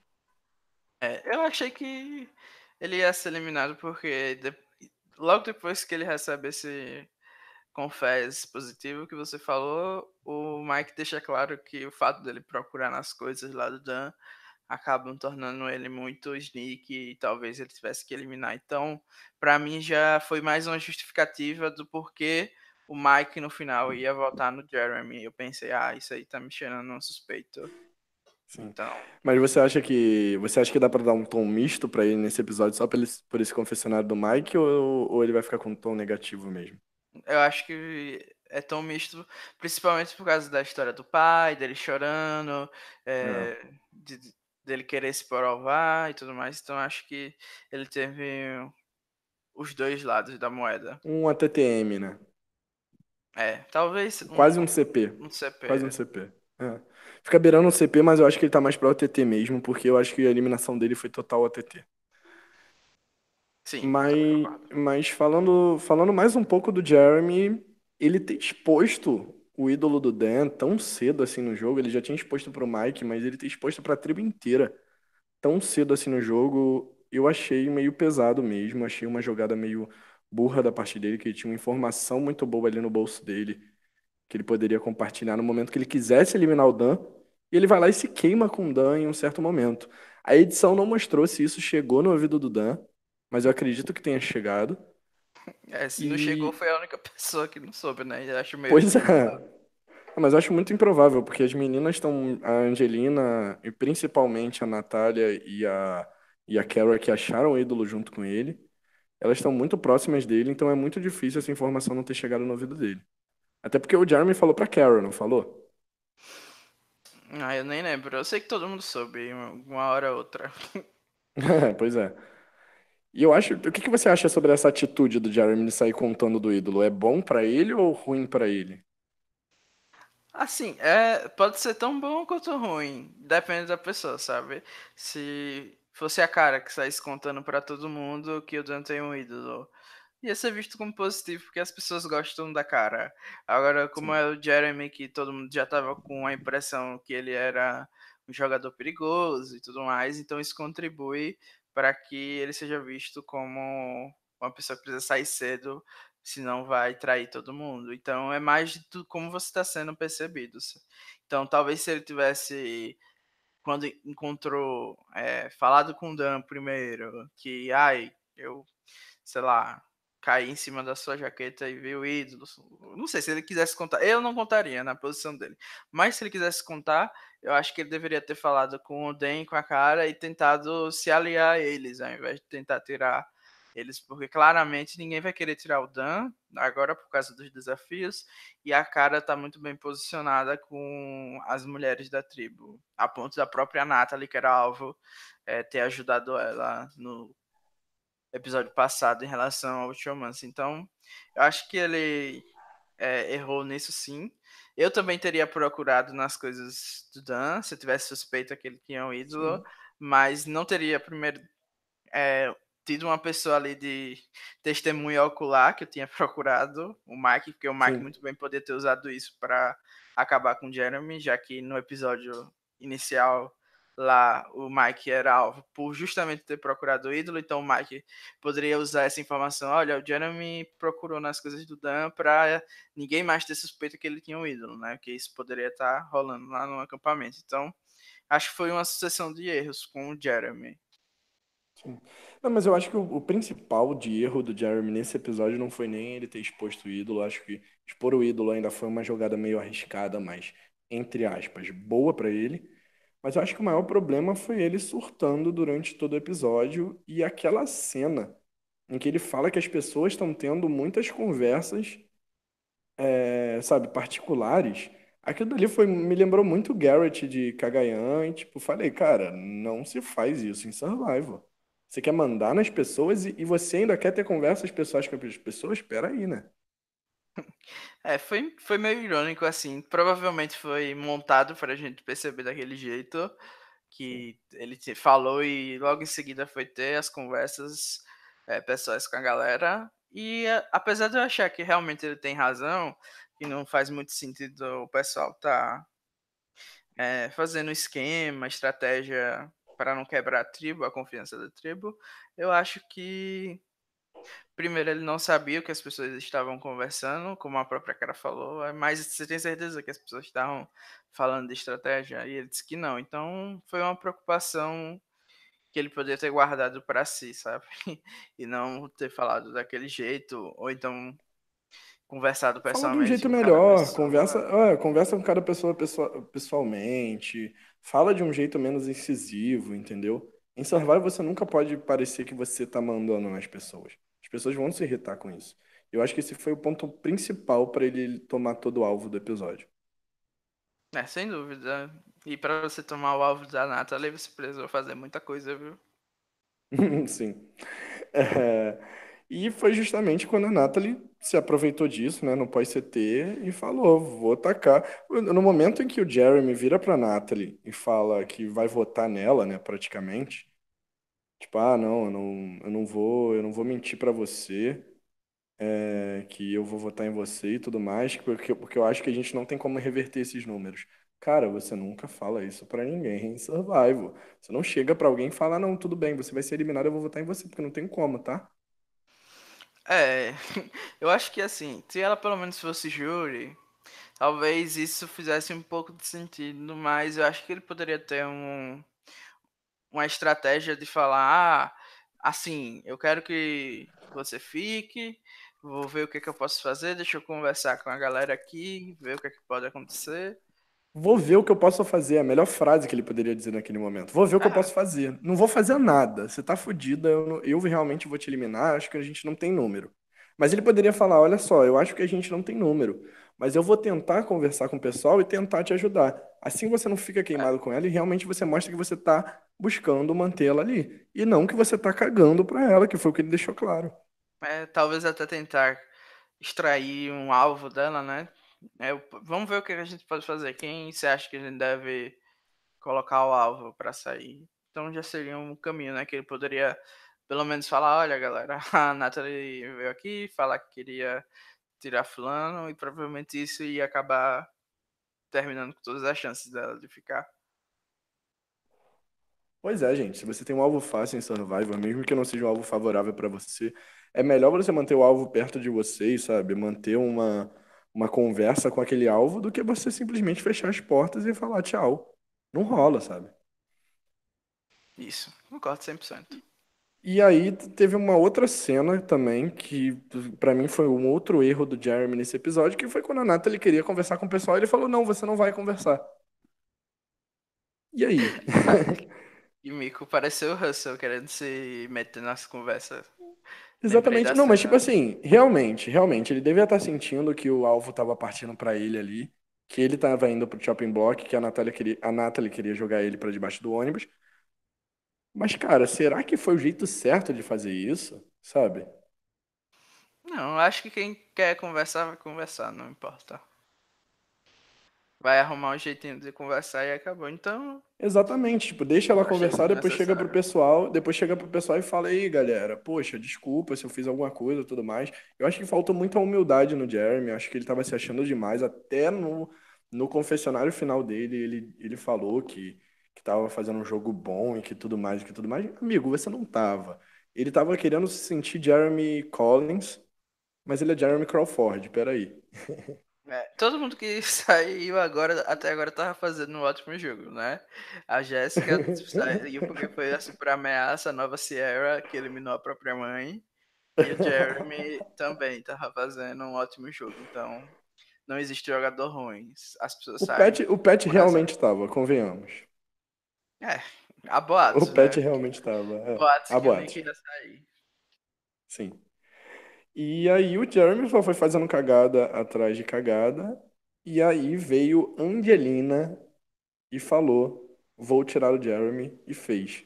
É, eu achei que ele ia ser eliminado porque de... logo depois que ele recebe esse confés positivo que você falou, o Mike deixa claro que o fato dele procurar nas coisas lá do Dan acabam tornando ele muito sneak e talvez ele tivesse que eliminar. Então, para mim já foi mais uma justificativa do porquê o Mike no final ia votar no Jeremy. Eu pensei, ah, isso aí tá me cheirando um suspeito. Sim. Então... Mas você acha que você acha que dá para dar um tom misto para ele nesse episódio só por, ele, por esse confessionário do Mike ou, ou ele vai ficar com um tom negativo mesmo? Eu acho que é tão misto, principalmente por causa da história do pai, dele chorando, é, é. De, dele querer se provar e tudo mais. Então acho que ele teve os dois lados da moeda. Um ATTM, né? É, talvez. Quase um, um CP. Um CP. Quase um CP. É. Fica beirando um CP, mas eu acho que ele tá mais pra OTT mesmo, porque eu acho que a eliminação dele foi total OTT. Sim. Mas, mas falando, falando mais um pouco do Jeremy, ele ter exposto o ídolo do Dan tão cedo assim no jogo. Ele já tinha exposto pro Mike, mas ele ter exposto pra tribo inteira tão cedo assim no jogo, eu achei meio pesado mesmo. Achei uma jogada meio burra da parte dele, que ele tinha uma informação muito boa ali no bolso dele, que ele poderia compartilhar no momento que ele quisesse eliminar o Dan. E ele vai lá e se queima com o Dan em um certo momento. A edição não mostrou se isso chegou no ouvido do Dan, mas eu acredito que tenha chegado. É, se e... não chegou, foi a única [laughs] pessoa que não soube, né? Eu acho meio. Pois é. Mas eu acho muito improvável, porque as meninas estão. A Angelina, e principalmente a Natália e a, e a Carol, que acharam o ídolo junto com ele, elas estão muito próximas dele, então é muito difícil essa informação não ter chegado no ouvido dele. Até porque o Jeremy falou pra Carol, não falou? Ah, eu nem lembro. Eu sei que todo mundo soube, uma hora ou outra. [laughs] pois é. E eu acho, o que, que você acha sobre essa atitude do Jeremy de sair contando do ídolo? É bom para ele ou ruim para ele? Assim, é, pode ser tão bom quanto ruim, depende da pessoa, sabe? Se fosse a cara que saísse contando para todo mundo que o Dan tem um ídolo, ia ser visto como positivo, porque as pessoas gostam da cara. Agora, como Sim. é o Jeremy, que todo mundo já tava com a impressão que ele era um jogador perigoso e tudo mais, então isso contribui para que ele seja visto como uma pessoa que precisa sair cedo, senão vai trair todo mundo. Então é mais de tudo como você está sendo percebido. Então talvez se ele tivesse quando encontrou é, falado com o Dan primeiro que ai eu sei lá cair em cima da sua jaqueta e ver o ídolo. Não sei se ele quisesse contar. Eu não contaria na posição dele. Mas se ele quisesse contar, eu acho que ele deveria ter falado com o Den, com a cara e tentado se aliar a eles, ao invés de tentar tirar eles, porque claramente ninguém vai querer tirar o Dan agora por causa dos desafios e a cara tá muito bem posicionada com as mulheres da tribo, a ponto da própria Natalie, que era alvo, é, ter ajudado ela no episódio passado em relação ao Showmance. Então, eu acho que ele é, errou nisso sim. Eu também teria procurado nas coisas do Dan, se eu tivesse suspeita que ele tinha um ídolo, sim. mas não teria primeiro é, tido uma pessoa ali de testemunho ocular que eu tinha [laughs] procurado, o Mike, porque o Mike sim. muito bem poderia ter usado isso para acabar com o Jeremy, já que no episódio inicial lá o Mike era alvo por justamente ter procurado o ídolo, então o Mike poderia usar essa informação, olha, o Jeremy procurou nas coisas do Dan para ninguém mais ter suspeita que ele tinha um ídolo, né? Que isso poderia estar tá rolando lá no acampamento. Então, acho que foi uma sucessão de erros com o Jeremy. Sim. Não, mas eu acho que o, o, principal de erro do Jeremy nesse episódio não foi nem ele ter exposto o ídolo. Acho que expor o ídolo ainda foi uma jogada meio arriscada, mas, entre aspas, boa para ele. Mas eu acho que o maior problema foi ele surtando durante todo o episódio e aquela cena em que ele fala que as pessoas estão tendo muitas conversas, é, sabe, particulares. Aquilo dali foi, me lembrou muito o Garrett de Cagayan, e tipo, falei, cara, não se faz isso em Survival. Você quer mandar nas pessoas e, e você ainda quer ter conversas pessoais com as pessoas? Espera aí, né? É, foi, foi meio irônico, assim. Provavelmente foi montado pra gente perceber daquele jeito. que ele falou e logo em seguida foi ter as conversas é, pessoais com a galera. E apesar de eu achar que realmente ele tem razão, que não faz muito sentido o pessoal tá é, fazendo esquema, estratégia para não quebrar a tribo, a confiança da tribo, eu acho que primeiro ele não sabia o que as pessoas estavam conversando, como a própria cara falou, mas você tem certeza que as pessoas estavam falando de estratégia? E ele disse que não. Então foi uma preocupação que ele poderia ter guardado para si, sabe? [laughs] E não ter falado daquele jeito, ou então conversado pessoalmente. Fala de um jeito melhor, conversa, é, conversa com cada pessoa pessoalmente, fala de um jeito menos incisivo, entendeu? Em Survival você nunca pode parecer que você tá mandando nas pessoas. As pessoas vão se irritar com isso. Eu acho que esse foi o ponto principal para ele tomar todo o alvo do episódio. É, sem dúvida. E para você tomar o alvo da Natalie, você precisou fazer muita coisa, viu? [laughs] Sim. É... E foi justamente quando a Natalie se aproveitou disso, né, no pós-CT e falou, vou atacar. No momento em que o Jeremy vira pra Natalie e fala que vai votar nela, né, praticamente, tipo, ah, não, eu não, eu não vou, eu não vou mentir pra você, é, que eu vou votar em você e tudo mais, porque, porque eu acho que a gente não tem como reverter esses números. Cara, você nunca fala isso pra ninguém em Survival. Você não chega pra alguém e fala, não, tudo bem, você vai ser eliminado, eu vou votar em você, porque não tem como, tá? É, [laughs] eu acho que assim, se ela pelo menos fosse júri, talvez isso fizesse um pouco de sentido, mas eu acho que ele poderia ter um, uma estratégia de falar, ah, assim, eu quero que você fique, vou ver o que, que eu posso fazer, deixa eu conversar com a galera aqui, ver o que, que pode acontecer. Vou ver o que eu posso fazer. É a melhor frase que ele poderia dizer naquele momento. Vou ver o que eu posso fazer. Não vou fazer nada. Você tá fodida, eu, eu realmente vou te eliminar. Acho que a gente não tem número. Mas ele poderia falar: olha só, eu acho que a gente não tem número. Mas eu vou tentar conversar com o pessoal e tentar te ajudar. Assim você não fica queimado com ela e realmente você mostra que você tá buscando mantê-la ali. E não que você tá cagando pra ela, que foi o que ele deixou claro. É, talvez até tentar extrair um alvo dela, né? É, vamos ver o que a gente pode fazer. Quem você acha que a gente deve colocar o alvo para sair? Então já seria um caminho, né? Que ele poderia pelo menos falar, olha galera, [laughs] a Natalie veio aqui falar que queria tirar fulano e provavelmente isso ia acabar terminando com todas as chances dela de ficar. Pois é, gente. Se você tem um alvo fácil em Survivor, mesmo que não seja um alvo favorável para você, é melhor você manter o alvo perto de vocês, sabe? Manter uma uma conversa com aquele alvo do que você simplesmente fechar as portas e falar tchau. Não rola, sabe? Isso, concordo 100%. E aí teve uma outra cena também que para mim foi um outro erro do Jeremy nesse episódio, que foi quando a Natalie queria conversar com o pessoal, e ele falou: "Não, você não vai conversar". E aí? [laughs] e Mico pareceu o Russell querendo se meter nas conversas. Exatamente. Não, mas tipo assim, realmente, realmente, ele devia estar sentindo que o alvo estava partindo para ele ali, que ele estava indo pro shopping block, que a Natália queria, a Natalie queria jogar ele para debaixo do ônibus. Mas, cara, será que foi o jeito certo de fazer isso? Sabe? Não, acho que quem quer conversar vai conversar, não importa vai arrumar um jeitinho de conversar e acabou. Então. Exatamente, tipo, deixa ela conversar, depois chega pro pessoal, depois chega pro pessoal e fala aí, galera, poxa, desculpa se eu fiz alguma coisa tudo mais. Eu acho que faltou muita humildade no Jeremy, acho que ele tava se achando demais, até no, no confessionário final dele, ele, ele falou que, que tava fazendo um jogo bom e que tudo mais, e que tudo mais. Amigo, você não tava. Ele tava querendo se sentir Jeremy Collins, mas ele é Jeremy Crawford, peraí. [laughs] É, todo mundo que [laughs] saiu agora, até agora tava fazendo um ótimo jogo, né? A Jéssica [laughs] saiu porque foi assim pra ameaça, a nova Sierra, que eliminou a própria mãe. E o Jeremy também tava fazendo um ótimo jogo. Então, não existe jogador ruim. As pessoas o saem. Pet, o Pet realmente estava, convenhamos. É, a boatos. O Pet né? realmente estava. É. Boatos a que boatos. nem sair. Sim. E aí o Jeremy só foi fazendo cagada atrás de cagada. E aí veio Angelina e falou: Vou tirar o Jeremy, e fez.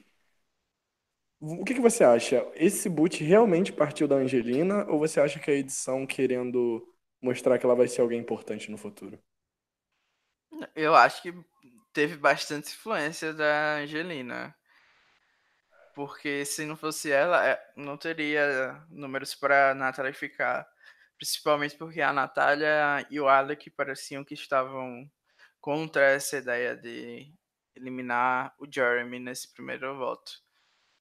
O que que você acha? Esse boot realmente partiu da Angelina ou você acha que a edição querendo mostrar que ela vai ser alguém importante no futuro? Eu acho que teve bastante influência da Angelina. Porque se não fosse ela, é, não teria números para a Natália ficar. Principalmente porque a Natália e o Alec pareciam que estavam contra essa ideia de eliminar o Jeremy nesse primeiro voto.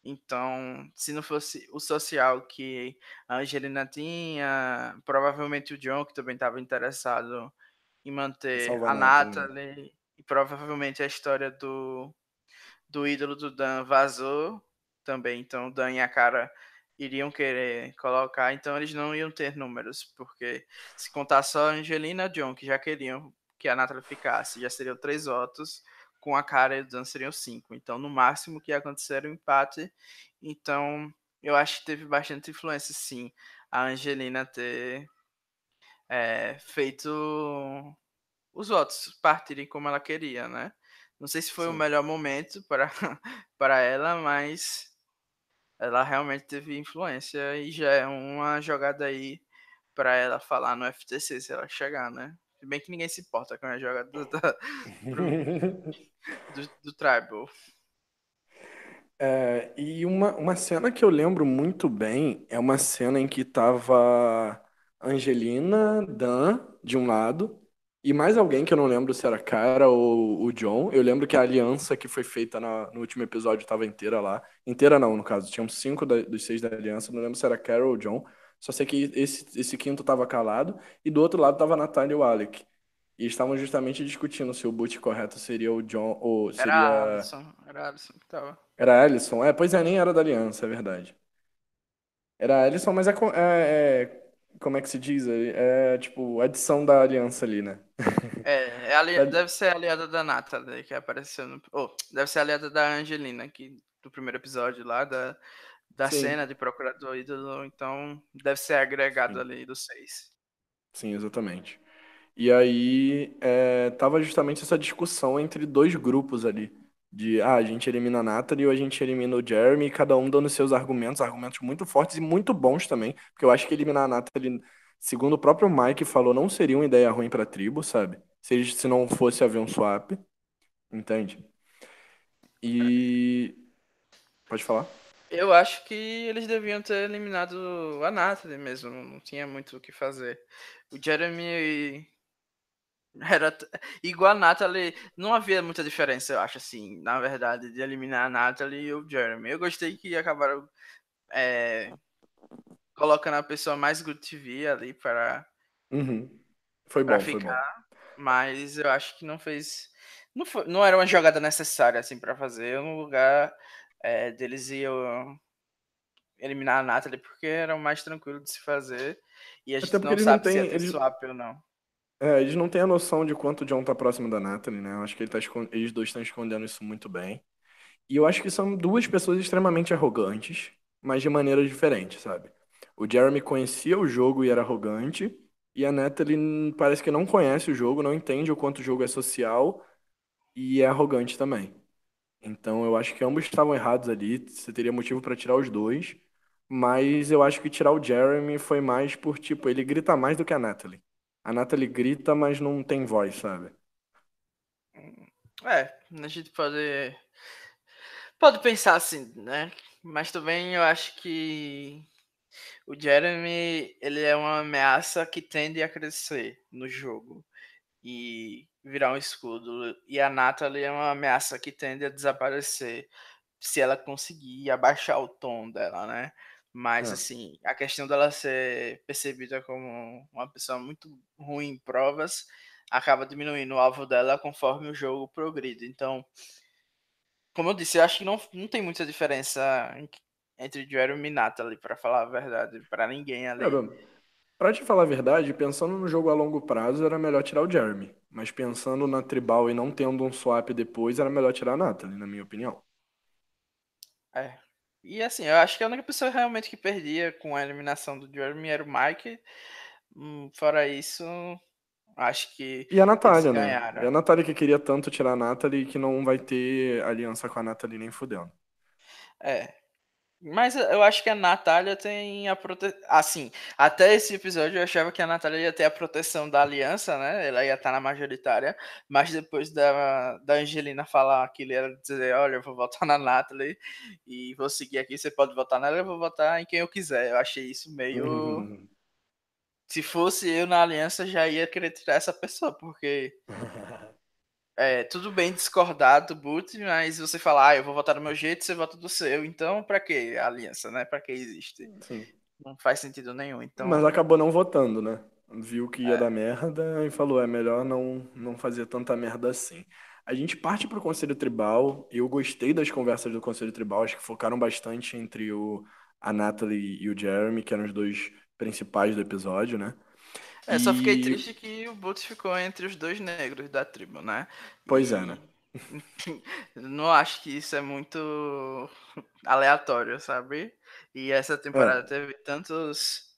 Então, se não fosse o social que a Angelina tinha, provavelmente o John, que também estava interessado em manter a Natalie, e provavelmente a história do, do ídolo do Dan vazou também. Então, o Dan e a cara iriam querer colocar, então eles não iam ter números, porque se contar só a Angelina e John, que já queriam que a Natalie ficasse, já seriam três votos com a cara e o Dan seriam cinco. Então, no máximo que ia acontecer era um empate. Então, eu acho que teve bastante influência, sim, a Angelina ter é, feito os votos partirem como ela queria, né? Não sei se foi sim. o melhor momento para, [laughs] para ela, mas ela realmente teve influência e já é uma jogada aí para ela falar no FTC se ela chegar, né? Se bem que ninguém se importa com a jogada do, do, do Tribal. É, e uma, uma cena que eu lembro muito bem é uma cena em que tava Angelina, Dan, de um lado, e mais alguém que eu não lembro se era Cara ou o John. Eu lembro que a aliança que foi feita na, no último episódio estava inteira lá. Inteira não, no caso. Tinham cinco da, dos seis da aliança. Não lembro se era Cara ou John. Só sei que esse, esse quinto estava calado e do outro lado estava a Natália e o Alec. E estavam justamente discutindo se o boot correto seria o John ou seria. Era Alisson, era Alisson que tava. Era Alisson? É, pois é, nem era da Aliança, é verdade. Era Alisson, mas é, é, é como é que se diz? É, é tipo adição da aliança ali, né? [laughs] É, é ali... deve ser a aliada da Natalie que apareceu no. Oh, deve ser a aliada da Angelina, que do primeiro episódio lá, da, da cena de procurador ídolo, então deve ser agregado Sim. ali dos seis. Sim, exatamente. E aí é, tava justamente essa discussão entre dois grupos ali. De ah, a gente elimina a Natalie ou a gente elimina o Jeremy, cada um dando seus argumentos, argumentos muito fortes e muito bons também. Porque eu acho que eliminar a Natalie, segundo o próprio Mike falou, não seria uma ideia ruim pra tribo, sabe? Se, se não fosse haver um swap. Entende? E. Pode falar? Eu acho que eles deviam ter eliminado a Natalie mesmo, não tinha muito o que fazer. O Jeremy era igual a Natalie, não havia muita diferença, eu acho assim, na verdade, de eliminar a Natalie e o Jeremy. Eu gostei que acabaram é, colocando a pessoa mais good TV ali para uhum. foi bom, ficar, foi bom. mas eu acho que não fez não, foi, não era uma jogada necessária assim para fazer no lugar é, deles iam eliminar a Natalie porque era o mais tranquilo de se fazer. E a gente não sabe não tem, se é eles... swap ou não. É, eles não têm a noção de quanto o John tá próximo da Natalie, né? Eu acho que ele tá eles dois estão escondendo isso muito bem. E eu acho que são duas pessoas extremamente arrogantes, mas de maneiras diferentes, sabe? O Jeremy conhecia o jogo e era arrogante, e a Natalie parece que não conhece o jogo, não entende o quanto o jogo é social e é arrogante também. Então eu acho que ambos estavam errados ali. Você teria motivo para tirar os dois. Mas eu acho que tirar o Jeremy foi mais por, tipo, ele grita mais do que a Natalie. A Natalie grita, mas não tem voz, sabe? É, a gente pode. Pode pensar assim, né? Mas também eu acho que o Jeremy ele é uma ameaça que tende a crescer no jogo. E virar um escudo. E a Natalie é uma ameaça que tende a desaparecer se ela conseguir abaixar o tom dela, né? Mas, é. assim, a questão dela ser percebida como uma pessoa muito ruim em provas acaba diminuindo o alvo dela conforme o jogo progride. Então, como eu disse, eu acho que não, não tem muita diferença entre Jeremy e Natalie, para falar a verdade, para ninguém ali. É, Pra te falar a verdade, pensando no jogo a longo prazo, era melhor tirar o Jeremy. Mas pensando na tribal e não tendo um swap depois, era melhor tirar a Natalie, na minha opinião. É. E assim, eu acho que a única pessoa realmente que perdia com a eliminação do Jeremy era o Mike. Hum, fora isso, acho que. E a Natália, né? E a Natália que queria tanto tirar a Natalie que não vai ter aliança com a Natalie nem fudendo. É. Mas eu acho que a Natália tem a proteção. Assim, até esse episódio eu achava que a Natália ia ter a proteção da aliança, né? Ela ia estar na majoritária. Mas depois da, da Angelina falar que ele ia dizer: Olha, eu vou votar na Natalie e vou seguir aqui, você pode votar nela, eu vou votar em quem eu quiser. Eu achei isso meio. Uhum. Se fosse eu na aliança, já ia querer tirar essa pessoa, porque. [laughs] É, tudo bem discordar do boot, mas você falar, ah, eu vou votar do meu jeito, você vota do seu. Então, para que a aliança, né? Para que existe? Sim. Não faz sentido nenhum. Então... Mas acabou não votando, né? Viu que ia é. dar merda e falou, é melhor não, não fazer tanta merda assim. A gente parte para o Conselho Tribal. Eu gostei das conversas do Conselho Tribal, acho que focaram bastante entre o, a Natalie e o Jeremy, que eram os dois principais do episódio, né? É, só fiquei triste que o Boots ficou entre os dois negros da tribo, né? Pois é, né? [laughs] Não acho que isso é muito aleatório, sabe? E essa temporada é. teve tantos.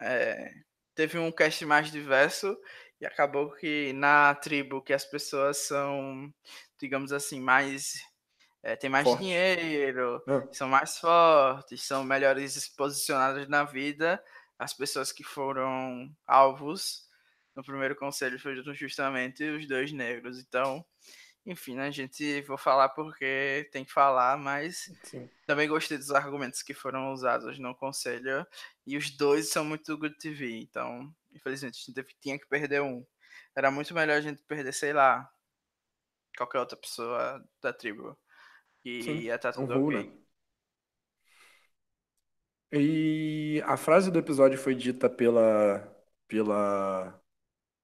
É... teve um cast mais diverso e acabou que na tribo que as pessoas são, digamos assim, mais. É, tem mais Forte. dinheiro, é. são mais fortes, são melhores posicionadas na vida as pessoas que foram alvos no primeiro conselho foram justamente os dois negros. Então, enfim, né, a gente vou falar porque tem que falar, mas Sim. também gostei dos argumentos que foram usados no conselho e os dois são muito good TV. Então, infelizmente, a gente tinha que perder um. Era muito melhor a gente perder, sei lá, qualquer outra pessoa da tribo. E Sim, ia estar tudo um ok. E a frase do episódio foi dita pela, pela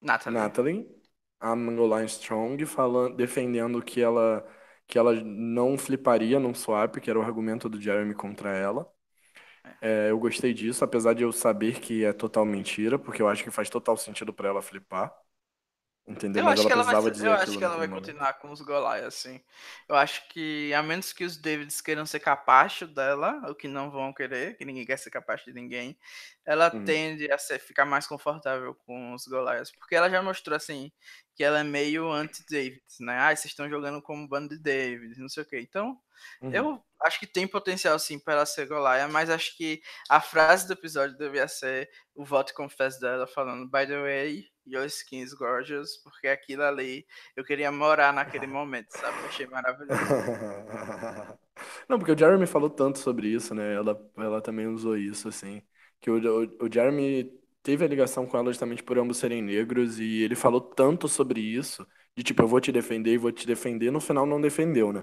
Natalie. Natalie, a Mangoline Strong, falando, defendendo que ela, que ela não fliparia num swap, que era o argumento do Jeremy contra ela. É, eu gostei disso, apesar de eu saber que é total mentira, porque eu acho que faz total sentido para ela flipar. Entendeu? Eu Mas acho ela que ela vai, dizer eu acho que ela vai continuar com os Goliath, assim. Eu acho que, a menos que os Davids queiram ser capacho dela, o que não vão querer, que ninguém quer ser capaz de ninguém, ela uhum. tende a ser, ficar mais confortável com os Goliaths. Porque ela já mostrou, assim, que ela é meio anti-Davids, né? Ah, vocês estão jogando como bando de Davids, não sei o quê. Então, uhum. eu acho que tem potencial, sim, para ela ser Goliath, mas acho que a frase do episódio devia ser o voto confesso dela, falando, by the way, Your Skins Gorgeous, porque aquilo ali eu queria morar naquele [laughs] momento, sabe? Eu achei maravilhoso. [laughs] Não, porque o Jeremy falou tanto sobre isso, né? Ela, ela também usou isso, assim. Que o, o, o Jeremy teve a ligação com ela justamente por ambos serem negros e ele falou tanto sobre isso, de tipo, eu vou te defender e vou te defender, no final não defendeu, né?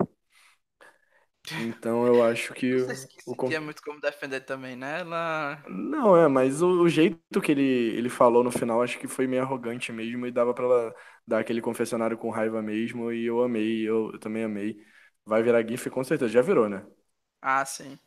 Então eu acho que. Sei se o é muito como defender também, né? Ela... Não, é, mas o, o, jeito que ele, ele falou no final acho que foi meio arrogante mesmo e dava pra ela dar aquele confessionário com raiva mesmo e eu amei, eu, eu também amei. Vai virar GIF com certeza, já virou, né? Ah, sim.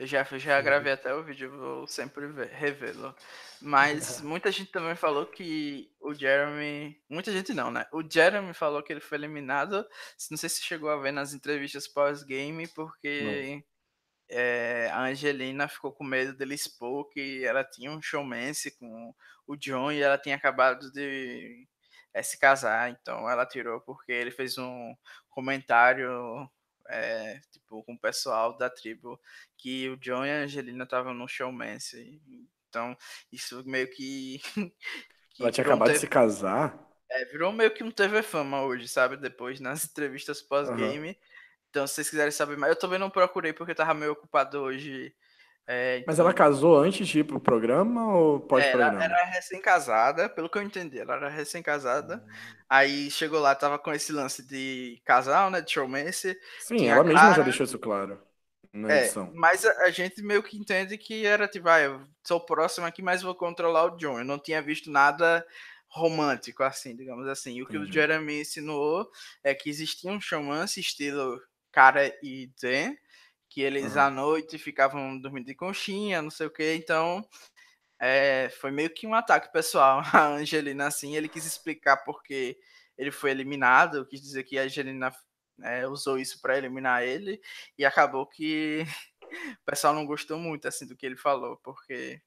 Eu já, já gravei até o vídeo, vou sempre revê-lo. Mas muita gente também falou que o Jeremy. Muita gente não, né? O Jeremy falou que ele foi eliminado. Não sei se chegou a ver nas entrevistas pós-game, porque é, a Angelina ficou com medo dele expor que ela tinha um showmance com o John e ela tinha acabado de é, se casar. Então ela tirou porque ele fez um comentário é, tipo, com o pessoal da tribo, que o John e a Angelina estavam no showmance. Então, isso meio que. [laughs] que Ela tinha acabado teve... de se casar? É, virou meio que um TV Fama hoje, sabe? Depois, nas [laughs] entrevistas pós-game. Uhum. Então, se vocês quiserem saber mais, eu também não procurei porque eu tava meio ocupado hoje é, então... Mas ela casou antes de ir pro programa ou pós-programa? Ela era recém-casada, pelo que eu entendi, ela era recém-casada. Hum. Aí chegou lá, tava com esse lance de casal, né? De showmance. Sim, ela mesma cara... já deixou isso claro na é, edição. Mas a, a, gente meio que entende que era tipo, ah, eu sou próximo aqui, mas vou controlar o John. Eu não tinha visto nada romântico, assim, digamos assim. E o que Entendi. o Jeremy ensinou é que existia um showmance estilo cara e Dan, que eles uhum. à noite ficavam dormindo de conchinha, não sei o que, então é, foi meio que um ataque pessoal. [laughs] A Angelina, assim, ele quis explicar porque ele foi eliminado, quis dizer que a Angelina é, usou isso para eliminar ele, e acabou que [laughs] o pessoal não gostou muito, assim, do que ele falou, porque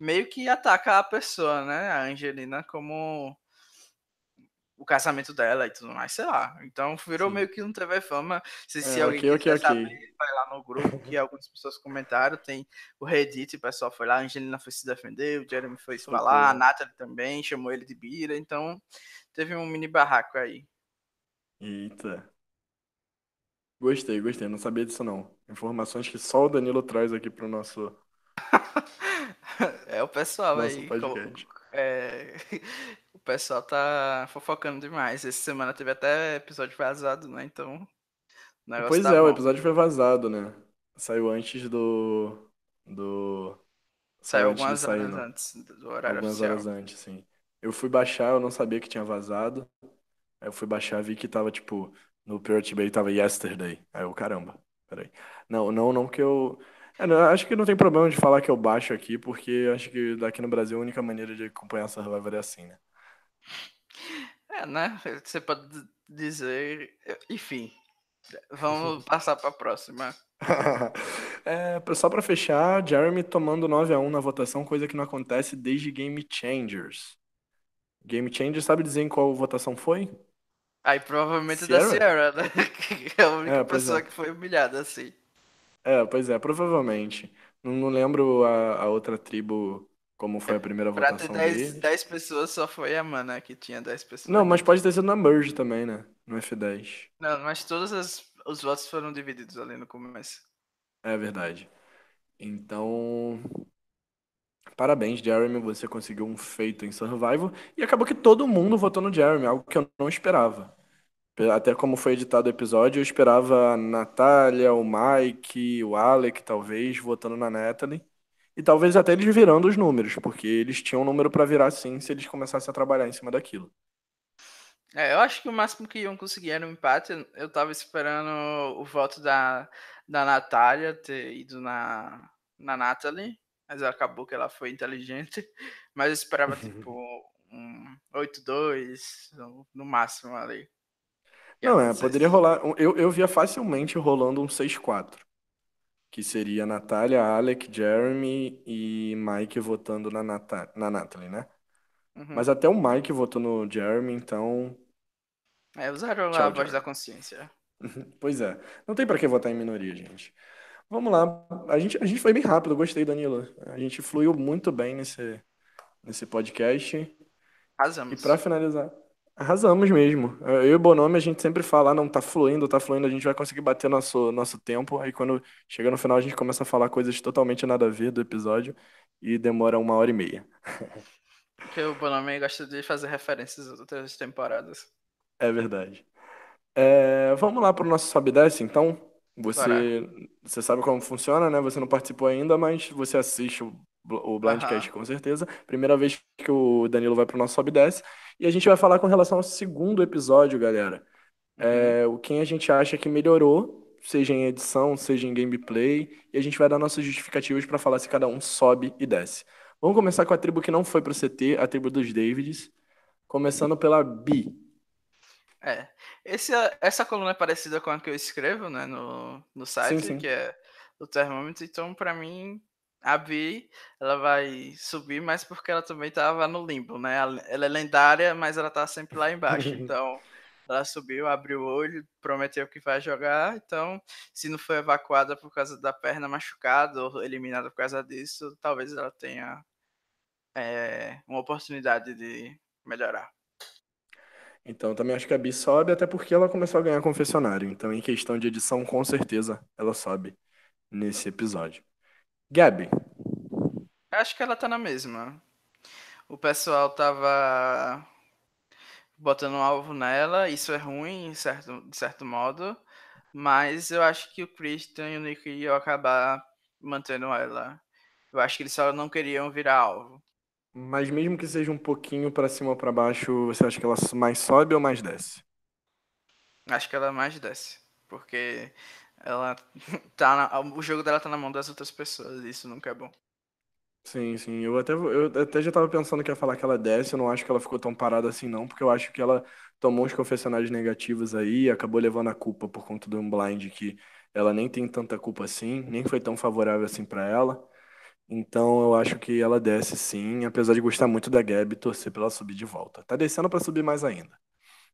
meio que ataca a pessoa, né, a Angelina, como o casamento dela e tudo mais, sei lá. Então virou Sim. meio que um TV Fama. Se, se É, alguém ok, ok, quiser ok. saber, vai lá no grupo que [laughs] algumas pessoas comentaram. Tem o Reddit, o pessoal foi lá, a Angelina foi se defender, o Jeremy foi Socorro. falar, a Natalie também chamou ele de Bira. Então teve um mini barraco aí. Eita. Gostei, gostei. Não sabia disso não. Informações que só o Danilo traz aqui pro nosso, [laughs] É o pessoal nosso aí. como- podcast. é, o pessoal tá fofocando demais. Essa semana teve até episódio vazado, né? Então. O Pois tá é, o bom. episódio foi vazado, né? Saiu antes do. Do. Saiu antes algumas sair, horas não. antes do horário Algumas oficial. horas antes, sim. Eu fui baixar, eu não sabia que tinha vazado. Aí eu fui baixar, vi que tava, tipo, no Pirate Bay tava Yesterday. Aí eu, caramba, peraí. Não, não, não que eu. É, não, acho que não tem problema de falar que eu baixo aqui, porque acho que daqui no Brasil a única maneira de acompanhar Survivor é assim, né? É, né? Você pode dizer. Enfim. Vamos [laughs] passar pra próxima. [laughs] É, só pra fechar, Jeremy tomando 9 a 1 na votação, coisa que não acontece desde Game Changers. Game Changers, sabe dizer em qual votação foi? Aí provavelmente da Sierra? Sierra, né? [laughs] Que é a única É, pessoa é. que foi humilhada, assim. É, pois é, provavelmente. Não, não lembro a, a outra tribo como foi a primeira Pra ter votação 10, deles. 10 pessoas, só foi a Mana que tinha 10 pessoas. Não, mas pode ter sido na Merge também, né? No F10. Não, mas todos as- os votos foram divididos ali no começo. É verdade. Então, parabéns, Jeremy, você conseguiu um feito em Survival e acabou que todo mundo votou no Jeremy, algo que eu não esperava. Até como foi editado o episódio, eu esperava a Natália, o Mike, o Alec, talvez, votando na Natalie. E talvez até eles virando os números, porque eles tinham um número pra virar sim se eles começassem a trabalhar em cima daquilo. É, eu acho que o máximo que iam conseguir era um empate. Eu tava esperando o voto da, da Natália ter ido na, na Natalie, mas acabou que ela foi inteligente. [laughs] Mas eu esperava, [laughs] tipo, um 8-2, no- máximo ali. Não, é, poderia rolar. Eu, eu via facilmente rolando um 6-4. Que seria Natália, Alec, Jeremy e Mike votando na, Nata na Natalie, né? Uhum. Mas até o Mike votou no Jeremy, então. É, usaram Tchau, a voz Jeremy. da consciência. [laughs] Pois é. Não tem pra que votar em minoria, gente. Vamos lá. A gente, a gente foi bem rápido, gostei, Danilo. A gente fluiu muito bem nesse, nesse podcast. E Arrasamos. pra finalizar, arrasamos mesmo. Eu e o Bonome, a gente sempre fala, ah, não, tá fluindo, tá fluindo, a gente vai conseguir bater nosso, nosso tempo. Aí quando chega no final, a gente começa a falar coisas totalmente nada a ver do episódio e demora uma hora e meia. [laughs] Porque o Bonome gosta de fazer referências às outras temporadas. É verdade. É, vamos lá pro nosso sobe e desce, então. Você, você sabe como funciona, né? Você não participou ainda, mas você assiste o, o Blindcast com certeza. Primeira vez que o Danilo vai pro nosso sobe e desce. E a gente vai falar com relação ao segundo episódio, galera. É, o quem a gente acha que melhorou, seja em edição, seja em gameplay, e a gente vai dar nossas justificativas para falar se cada um sobe e desce. Vamos começar com a tribo que não foi pro CT, a tribo dos Davids, começando pela Bi. É. Esse, essa coluna é parecida com a que eu escrevo, né, no, no site, Sim, sim. que é o termômetro. Então, pra mim, a Bi, ela vai subir, mas porque ela também tava no limbo, né? Ela é lendária, mas ela tá sempre lá embaixo. [laughs] Então, ela subiu, abriu o olho, prometeu que vai jogar. Então, se não foi evacuada por causa da perna machucada ou eliminada por causa disso, talvez ela tenha é, uma oportunidade de melhorar. Então, também acho que a Bi sobe, até porque ela começou a ganhar confessionário. Então, em questão de edição, com certeza ela sobe nesse episódio. Gabi, Acho que ela tá na mesma. O pessoal tava botando um alvo nela, isso é ruim, certo, de certo modo, mas eu acho que o Christian e o Nick iam acabar mantendo ela. Eu acho que eles só não queriam virar alvo. mas mesmo que seja um pouquinho pra cima ou pra baixo, você acha que ela mais sobe ou mais desce? Acho que ela mais desce, porque ela [laughs] tá na- o jogo dela tá na mão das outras pessoas, isso nunca é bom. Sim, sim. Eu até, eu até já tava pensando que ia falar que ela desce. Eu não acho que ela ficou tão parada assim, não, porque eu acho que ela tomou uns confessionários negativos aí e acabou levando a culpa por conta de um blind que ela nem tem tanta culpa assim, nem foi tão favorável assim pra ela. Então eu acho que ela desce sim, apesar de gostar muito da Gabi torcer pra ela subir de volta. Tá descendo pra subir mais ainda.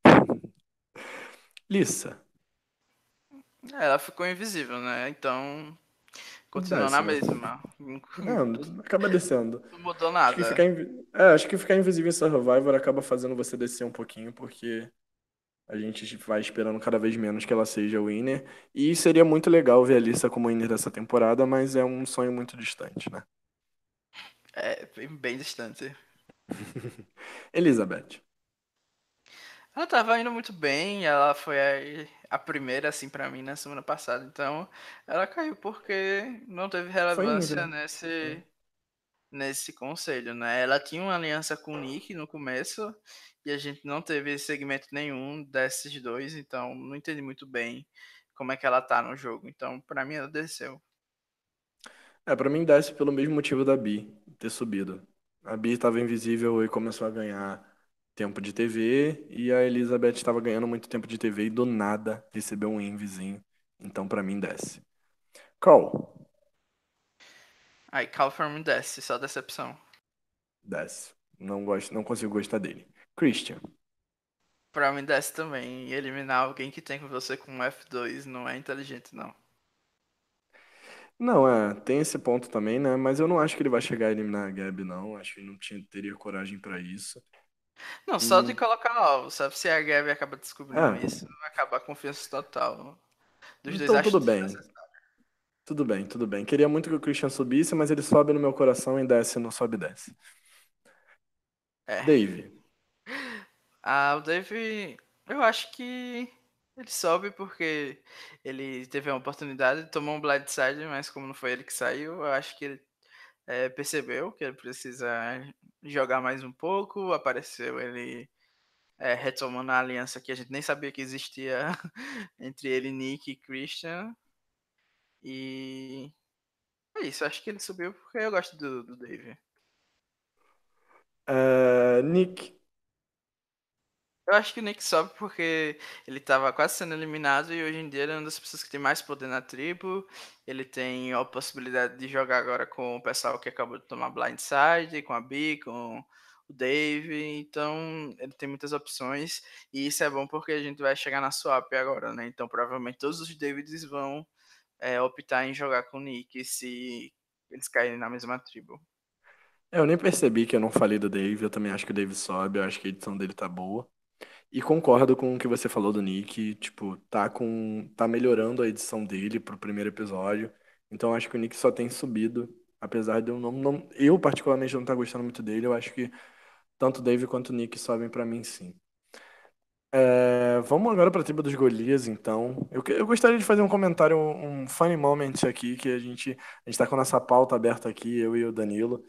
[laughs] Lissa. Ela ficou invisível, né? Então. Continua na mesma. Não, [laughs] acaba descendo. Não mudou Acho que, nada. ficar invi- é, acho que ficar invisível em Survivor acaba fazendo você descer um pouquinho, porque a gente vai esperando cada vez menos que ela seja winner. E seria muito legal ver a Lissa como winner dessa temporada, mas é um sonho muito distante, né? É, bem, bem distante. [laughs] Elizabeth. Ela tava indo muito bem, ela foi a, primeira, assim, pra mim na semana passada. Então, ela caiu porque não teve relevância Ingrid. nesse, nesse conselho, né? Ela tinha uma aliança com o Nick no começo e a gente não teve segmento nenhum desses dois, então não entendi muito bem como é que ela tá no jogo. Então, pra mim, ela desceu. É, pra mim desce pelo mesmo motivo da Bi ter subido. A Bi estava invisível e começou a ganhar tempo de TV, e a Elizabeth estava ganhando muito tempo de TV e do nada recebeu um invizinho. Então pra mim desce. Call. Aí, Cal pra mim desce, só decepção. Desce. Não gosto, não consigo gostar dele. Christian. Pra mim desce também. E eliminar alguém que tem com você com um F2 não é inteligente, não. Não, é, tem esse ponto também, né? Mas eu não acho que ele vai chegar a eliminar a Gabi, não. Acho que ele não tinha, teria coragem pra isso. Não, só de colocar alvo, sabe? Se a Gabi acaba descobrindo Ah. isso, vai acabar a confiança total dos dois Então tudo astros bem. Tudo bem, tudo bem. Queria muito que o Christian subisse, mas ele sobe no meu coração e desce no sobe e desce. É. Dave. [laughs] Ah, o Dave, eu acho que ele sobe porque ele teve a oportunidade, tomou um blindside, mas como não foi ele que saiu, eu acho que ele é, percebeu que ele precisa jogar mais um pouco, apareceu ele é, retomando a aliança que a gente nem sabia que existia [laughs] entre ele, Nick e Christian. E é isso, acho que ele subiu porque eu gosto do, do Dave. É, Nick. Eu acho que o Nick sobe porque ele tava quase sendo eliminado e hoje em dia ele é uma das pessoas que tem mais poder na tribo. Ele tem a possibilidade de jogar agora com o pessoal que acabou de tomar blindside, com a Bi, com o Dave. Então ele tem muitas opções e isso é bom porque a gente vai chegar na swap agora, né? Então provavelmente todos os Davids vão é, optar em jogar com o Nick se eles caírem na mesma tribo. É, eu nem percebi que eu não falei do Dave. Eu também acho que o Dave sobe. Eu acho que a edição dele tá boa. E concordo com o que você falou do Nick. Tipo, tá com. tá melhorando a edição dele pro primeiro episódio. Então acho que o Nick só tem subido. Apesar de eu não. não eu, particularmente, não estar gostando muito dele. Eu acho que tanto o Dave quanto o Nick sobem pra mim, sim. É, vamos agora pra tribo dos Golias, então. Eu, eu gostaria de fazer um comentário, um funny moment aqui, que a gente, a gente tá com a nossa pauta aberta aqui, eu e o Danilo.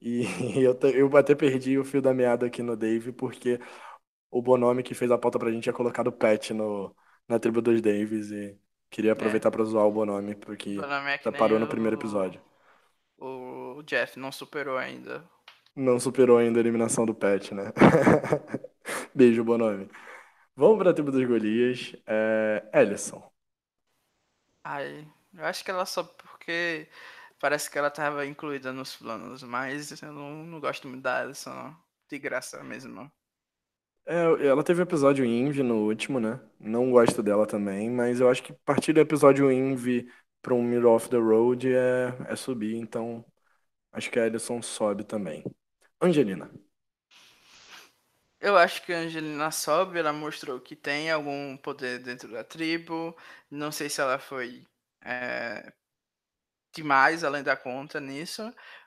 E [laughs] eu, eu até perdi o fio da meada aqui no Dave, porque o Bonomi que fez a pauta pra gente tinha colocado o Pet no, na tribo dos Daves e queria aproveitar pra zoar o Bonomi, porque Meu nome é nem parou no o- primeiro episódio. O Jeff não superou ainda. Não superou ainda a eliminação do Pet, né? [laughs] Beijo, Bonomi. Vamos pra tribo dos Golias. É, Ellison. Ai, eu acho que ela só porque parece que ela tava incluída nos planos, mas eu não, não gosto muito da Alison, não. De graça mesmo. É, ela teve episódio Invi no último, né? Não gosto dela também, mas eu acho que partir do episódio Invi pra um Middle of the Road é, é subir, então acho que a Ellison sobe também. Angelina. Eu acho que a Angelina sobe, ela mostrou que tem algum poder dentro da tribo. Não sei se ela foi é, demais além da conta nisso,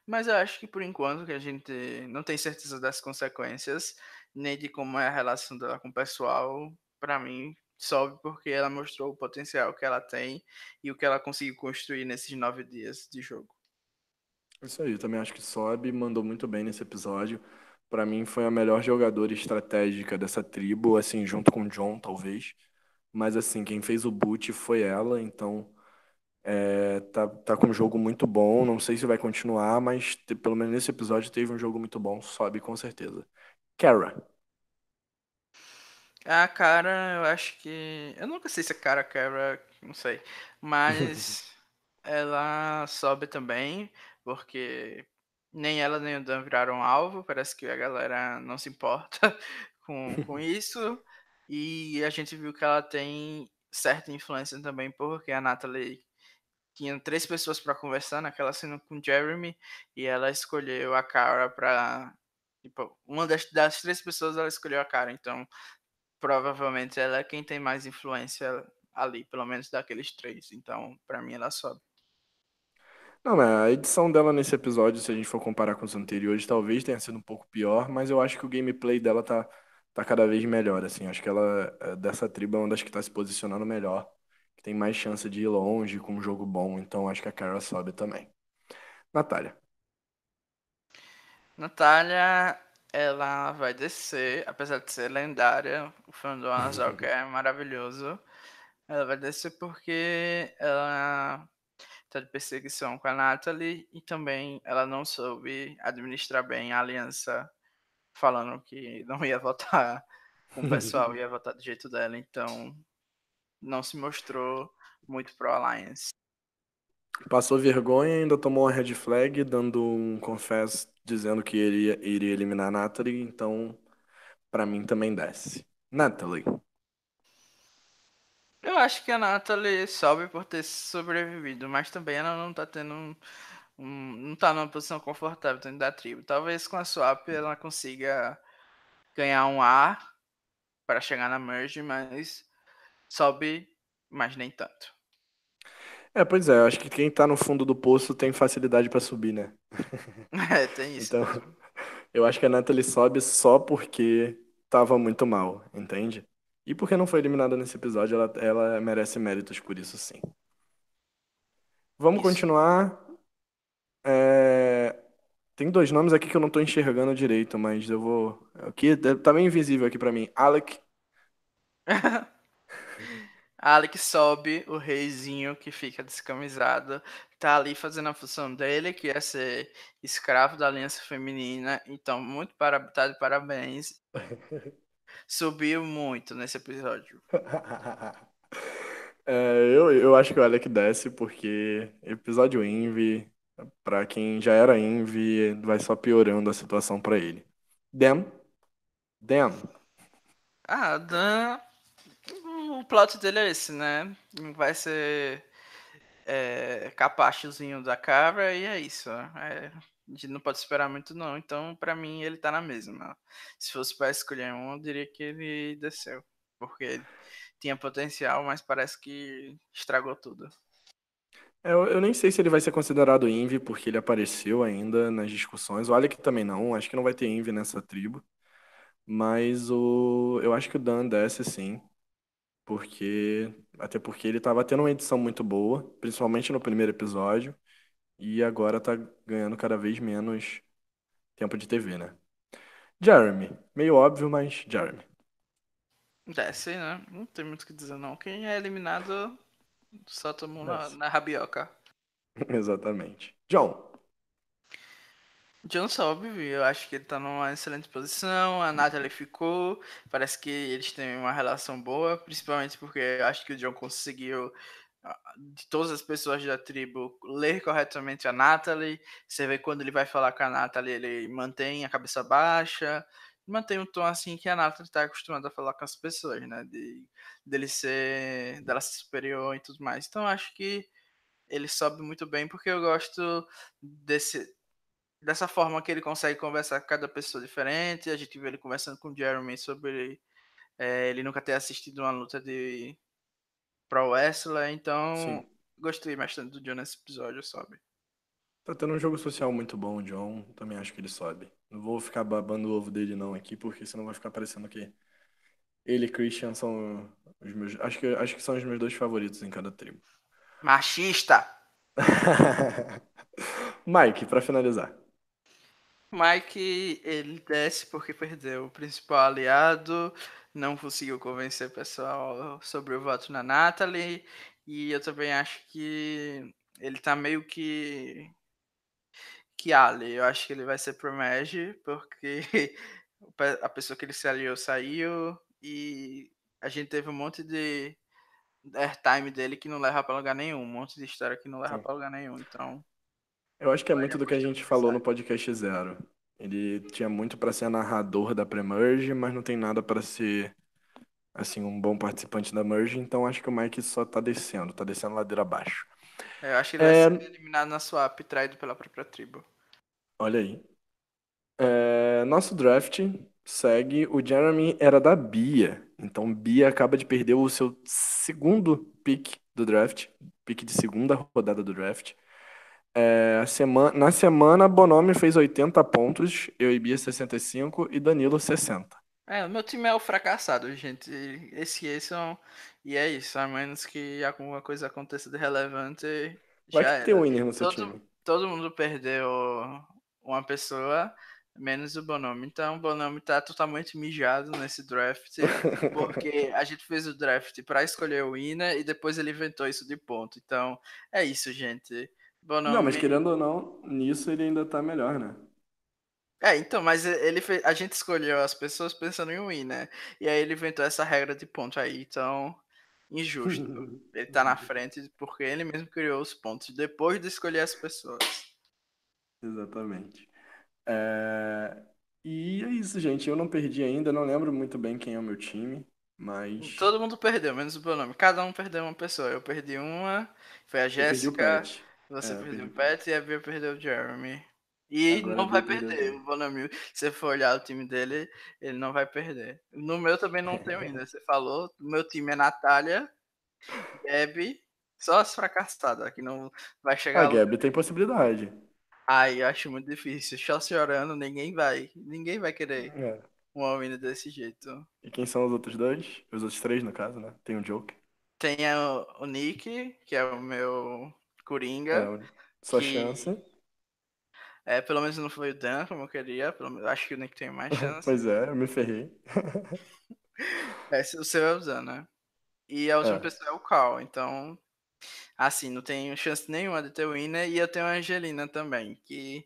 mas eu acho que por enquanto que a gente não tem certeza das consequências, nem de como é a relação dela com o pessoal, pra mim sobe porque ela mostrou o potencial que ela tem e o que ela conseguiu construir nesses nove dias de jogo. Isso aí, eu também acho que sobe, mandou muito bem nesse episódio. Pra mim foi a melhor jogadora estratégica dessa tribo, assim, junto com o John, talvez. Mas assim, quem fez o boot foi ela, então é, tá, tá com um jogo muito bom. Não sei se vai continuar, mas pelo menos nesse episódio teve um jogo muito bom, sobe com certeza. Kara. A cara, eu acho que. Eu nunca sei se a cara quebra, não sei. Mas [laughs] ela sobe também, porque nem ela nem o Dan viraram alvo. Parece que a galera não se importa [laughs] com, com [laughs] isso. E a gente viu que ela tem certa influência também, porque a Natalie tinha três pessoas para conversar naquela cena com Jeremy e ela escolheu a Cara para tipo, uma das, das três pessoas ela escolheu a Cara, então provavelmente ela é quem tem mais influência ali, pelo menos daqueles três. Então, para mim ela sobe. Não, mas a edição dela nesse episódio, se a gente for comparar com os anteriores, talvez tenha sido um pouco pior, mas eu acho que o gameplay dela tá, tá cada vez melhor, assim. Acho que ela, é, dessa tribo, é uma das que tá se posicionando melhor, que tem mais chance de ir longe com um jogo bom, então acho que a Kara sobe também. Natália. Natália, ela vai descer, apesar de ser lendária, o fã do Azoka é [laughs] maravilhoso. Ela vai descer porque ela tá de perseguição com a Natalie e também ela não soube administrar bem a aliança, falando que não ia votar com o pessoal, [laughs] ia votar do jeito dela, então não se mostrou muito pro Alliance. Passou vergonha, ainda tomou uma red flag, dando um confess dizendo que iria, iria eliminar a Natalie, então para mim também desce. Natalie. Eu acho que a Natalie sobe por ter sobrevivido, mas também ela não tá tendo um, um, não tá numa posição confortável dentro da tribo. Talvez com a swap ela consiga ganhar um ar para chegar na merge, mas sobe, mas nem tanto. É, pois é, eu acho que quem tá no fundo do poço tem facilidade para subir, né? [laughs] É, tem isso. Então, [laughs] eu acho que a Natalie sobe só porque tava muito mal, entende? E porque não foi eliminada nesse episódio, ela, ela merece méritos por isso, sim. Vamos Isso. continuar. É, Tem dois nomes aqui que eu não tô enxergando direito, mas eu vou. Aqui tá meio invisível aqui pra mim. Alec. [laughs] Alec sobe, o reizinho que fica descamisado, tá ali fazendo a função dele, que é ser escravo da aliança feminina. Então, muito para, tá de parabéns. [laughs] Subiu muito nesse episódio. [laughs] É, eu, eu acho que o Alec desce porque episódio Envy, pra quem já era Envy, vai só piorando a situação pra ele. Dan. Dan. Ah, Dan. O plot dele é esse, né? Vai ser é, capachozinho da cabra e é isso. É, a gente não pode esperar muito, não. Então, pra mim, ele tá na mesma. Se fosse pra escolher um, eu diria que ele desceu. Porque ele tinha potencial, mas parece que estragou tudo. É, Eu, eu nem sei se ele vai ser considerado Envy, porque ele apareceu ainda nas discussões. O Alec também não, acho que não vai ter Envy nessa tribo. Mas o, eu acho que o Dan desce sim. Porque. Até porque ele tava tendo uma edição muito boa, principalmente no primeiro episódio. E agora tá ganhando cada vez menos tempo de TV, né? Jeremy. Meio óbvio, mas Jeremy. Desce, né? Não tem muito o que dizer, não. Quem é eliminado só tomou na, na rabioca. [laughs] Exatamente. John. John sobe, eu acho que ele tá numa excelente posição. A Natalie ficou. Parece que eles têm uma relação boa, principalmente porque eu acho que o John conseguiu, ah, de todas as pessoas da tribo, ler corretamente a Natalie. Você vê quando ele vai falar com a Natalie, ele mantém a cabeça baixa, mantém um tom assim que a Natalie tá acostumada a falar com as pessoas, né? De, dele ser, dela ser superior e tudo mais. Então acho que ele sobe muito bem porque eu gosto desse dessa forma que ele consegue conversar com cada pessoa diferente. A gente vê ele conversando com o Jeremy sobre é, ele nunca ter assistido uma luta de Pro Wrestler. Então, Sim. gostei bastante do John nesse episódio, sabe? Tá tendo um jogo social muito bom, o John. Também acho que ele sobe. Não vou ficar babando o ovo dele não aqui, porque senão vai ficar parecendo que ele e Christian são os meus. Acho que, acho que são os meus dois favoritos em cada tribo. Machista! [laughs] Mike, pra finalizar. Mike, ele desce porque perdeu o principal aliado, não conseguiu convencer o pessoal sobre o voto na Natalie, e eu também acho que ele tá meio que. que Ali. Eu acho que ele vai ser pro Mage, porque [laughs] a pessoa que ele se aliou saiu, e a gente teve um monte de airtime dele que não leva pra lugar nenhum, um monte de história que não leva Sim. pra lugar nenhum, então. Eu acho que é muito do que a gente falou no podcast Zero. Ele tinha muito pra ser narrador da Pre-Merge, mas não tem nada pra ser assim, um bom participante da Merge, então acho que o Mike só tá descendo, tá descendo ladeira abaixo. É, eu acho que ele é... vai ser eliminado na swap, traído pela própria tribo. Olha aí. É, nosso draft segue. O Jeremy era da Bia. Então, Bia acaba de perder o seu segundo pick do draft. Pick de segunda rodada do draft. É, semana, na semana, Bonomi fez 80 pontos, eu e Bia 65 e Danilo 60. É, o meu time é o fracassado, gente. Esse, esse é um... E é isso, a menos que alguma coisa aconteça de relevante. Vai já ter winner no seu todo, time. Todo mundo perdeu uma pessoa, menos o Bonomi. Então o Bonomi tá totalmente mijado nesse draft, [laughs] porque a gente fez o draft para escolher o winner e depois ele inventou isso de ponto. Então é isso, gente. Bonomi... Não, mas querendo ou não, nisso ele ainda tá melhor, né? É, então, mas ele fez, a gente escolheu as pessoas pensando em win, né? E aí ele inventou essa regra de ponto aí, então injusto. [laughs] ele tá na frente porque ele mesmo criou os pontos depois de escolher as pessoas. Exatamente. É... E é isso, gente. Eu não perdi ainda, não lembro muito bem quem é o meu time, mas. Todo mundo perdeu, menos o meu nome. Cada um perdeu uma pessoa. Eu perdi uma, foi a Jéssica. Você é, perdeu o Pet e a Bia perdeu o Jeremy. E Agora não vai perder o Bonamil. Se você for olhar o time dele, ele não vai perder. No meu também não tem ainda. [laughs] Você falou, o meu time é Natália, Gabi, só as fracassadas, que não vai chegar. A Gabi tem possibilidade. Ai, eu acho muito difícil. Só chorando, ninguém vai. Ninguém vai querer é. uma mina desse jeito. E quem são os outros dois? Os outros três, no caso, né? Tem o Joke. Tem o, o Nick, que é o meu Coringa. É, sua que... chance. É, pelo menos não foi o Dan como eu queria. Pelo acho que o Nick tem mais [laughs] chance. pois é, eu me ferrei. [laughs] é, o seu é o Dan, né? E a última é. pessoa é o Carl, então. Assim, não tenho chance nenhuma de ter o Winner. E eu tenho a Angelina também, que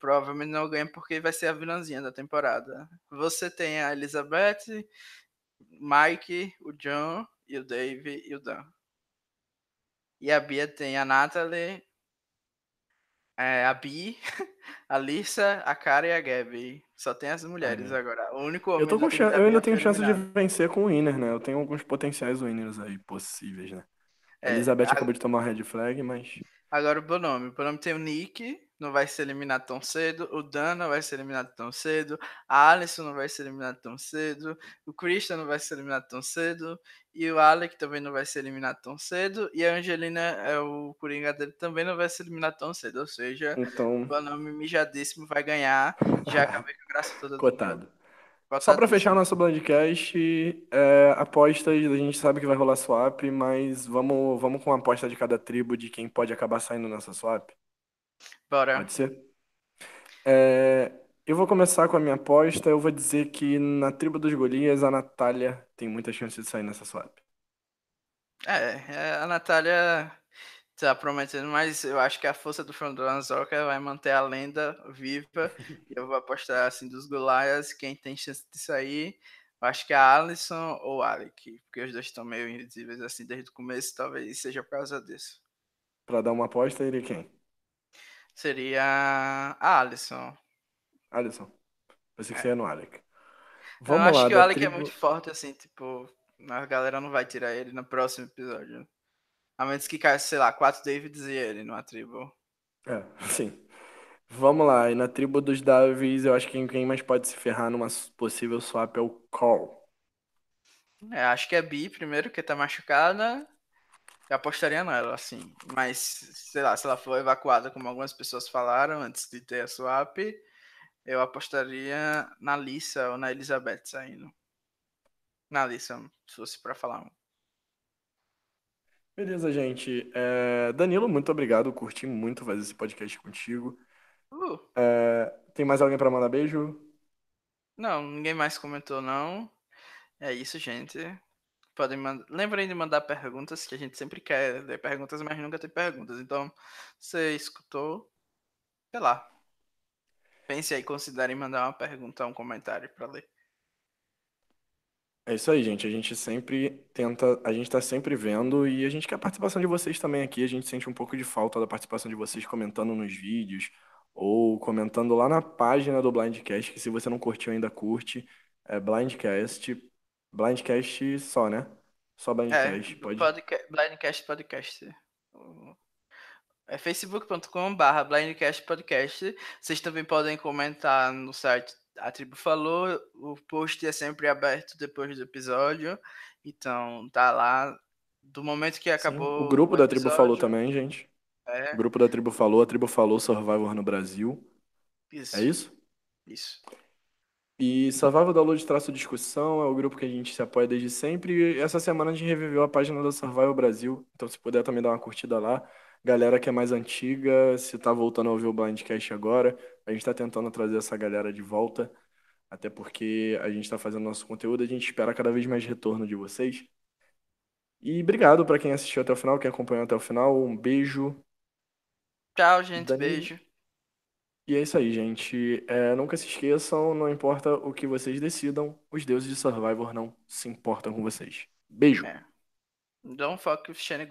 provavelmente não ganha porque vai ser a vilãzinha da temporada. Você tem a Elizabeth, Mike, o John, e o Dave e o Dan. E a Bia tem a Natalie, é, a Bi, [laughs] a Lisa, a Cara e a Gabi. Só tem as mulheres é. agora. O único homem. Eu, tô com chance, eu ainda tenho chance de vencer com o Winner, né? Eu tenho alguns potenciais winners aí possíveis, né? É, a Elizabeth a... acabou de tomar red flag, mas. Agora o Bonome. O Bonome tem o Nick, não vai ser eliminado tão cedo. O Dan não vai ser eliminado tão cedo. A Alisson não vai ser eliminado tão cedo. O Christian não vai ser eliminado tão cedo. E o Alec também não vai ser eliminado tão cedo. E a Angelina, é o Coringa dele, também não vai ser eliminado tão cedo. Ou seja, então... o nome mijadíssimo vai ganhar. Já [laughs] acabei com a graça toda Cotado. Só para fechar nosso Blindcast, é, apostas, a gente sabe que vai rolar swap, mas vamos, vamos com uma aposta de cada tribo de quem pode acabar saindo nessa swap? Bora. Pode ser? É, eu vou começar com a minha aposta. Eu vou dizer que na tribo dos Golias, a Natália tem muita chance de sair nessa swap. É, é a Natália tá prometendo, mas eu acho que a força do Frondonazoka vai manter a lenda viva. [laughs] eu vou apostar assim dos Golias, quem tem chance de sair. Eu acho que é a Alisson ou Alec, porque os dois estão meio invisíveis assim desde o começo, talvez seja por causa disso. Pra dar uma aposta, ele quem? Seria a Alisson. Alisson. Pensei que é. você ia no Alec. Vamos eu acho lá, que o Alec é tribo... é muito forte, assim, tipo, a galera não vai tirar ele no próximo episódio. A menos que caia, sei lá, quatro Davids e ele numa tribo. É, [laughs] sim. Vamos lá, e na tribo dos Davis, eu acho que quem mais pode se ferrar numa possível swap é o Call. É, acho que é Bi primeiro, que tá machucada. Eu apostaria nela, assim. Mas, sei lá, se ela for evacuada, como algumas pessoas falaram antes de ter a swap, eu apostaria na Lissa ou na Elizabeth saindo. Na Lissa, se fosse para falar um. Beleza, gente. É... Danilo, muito obrigado. Curti muito fazer esse podcast contigo. Uh. É... Tem mais alguém para mandar beijo? Não, ninguém mais comentou, não. É isso, gente. Podem mandar. Lembrem de mandar perguntas, que a gente sempre quer ler perguntas, mas nunca tem perguntas. Então, você escutou, sei lá, Pense aí, considerem mandar uma pergunta, um comentário para ler. É isso aí, gente. A gente sempre tenta, a gente tá sempre vendo e a gente quer a participação de vocês também aqui. A gente sente um pouco de falta da participação de vocês comentando nos vídeos ou comentando lá na página do Blindcast, que se você não curtiu ainda, curte. É Blindcast Blindcast só, né? Só É, Blindcast. Pode. podcast, Blindcast Podcast. É facebook.com.br Blindcast Podcast. Vocês também podem comentar no site A Tribo Falou. O post é sempre aberto depois do episódio. Então, tá lá. Do momento que acabou. Sim, o grupo o da Tribo falou também, gente. É, O grupo da Tribo falou, a Tribo falou Survivor no Brasil. isso. É isso? Isso. E Survival Download Traço Discussão é o grupo que a gente se apoia desde sempre. E essa semana a gente reviveu a página da Survival Brasil, então se puder também dar uma curtida lá. Galera que é mais antiga, se tá voltando a ouvir o Blindcast agora, a gente tá tentando trazer essa galera de volta, até porque a gente tá fazendo nosso conteúdo, a gente espera cada vez mais retorno de vocês. E obrigado para quem assistiu até o final, quem acompanhou até o final. Um beijo. Tchau, gente. Dani- Beijo. E é isso aí, gente. É, nunca se esqueçam, não importa o que vocês decidam, os deuses de Survivor não se importam com vocês. Beijo. É. Don't fuck with Shane.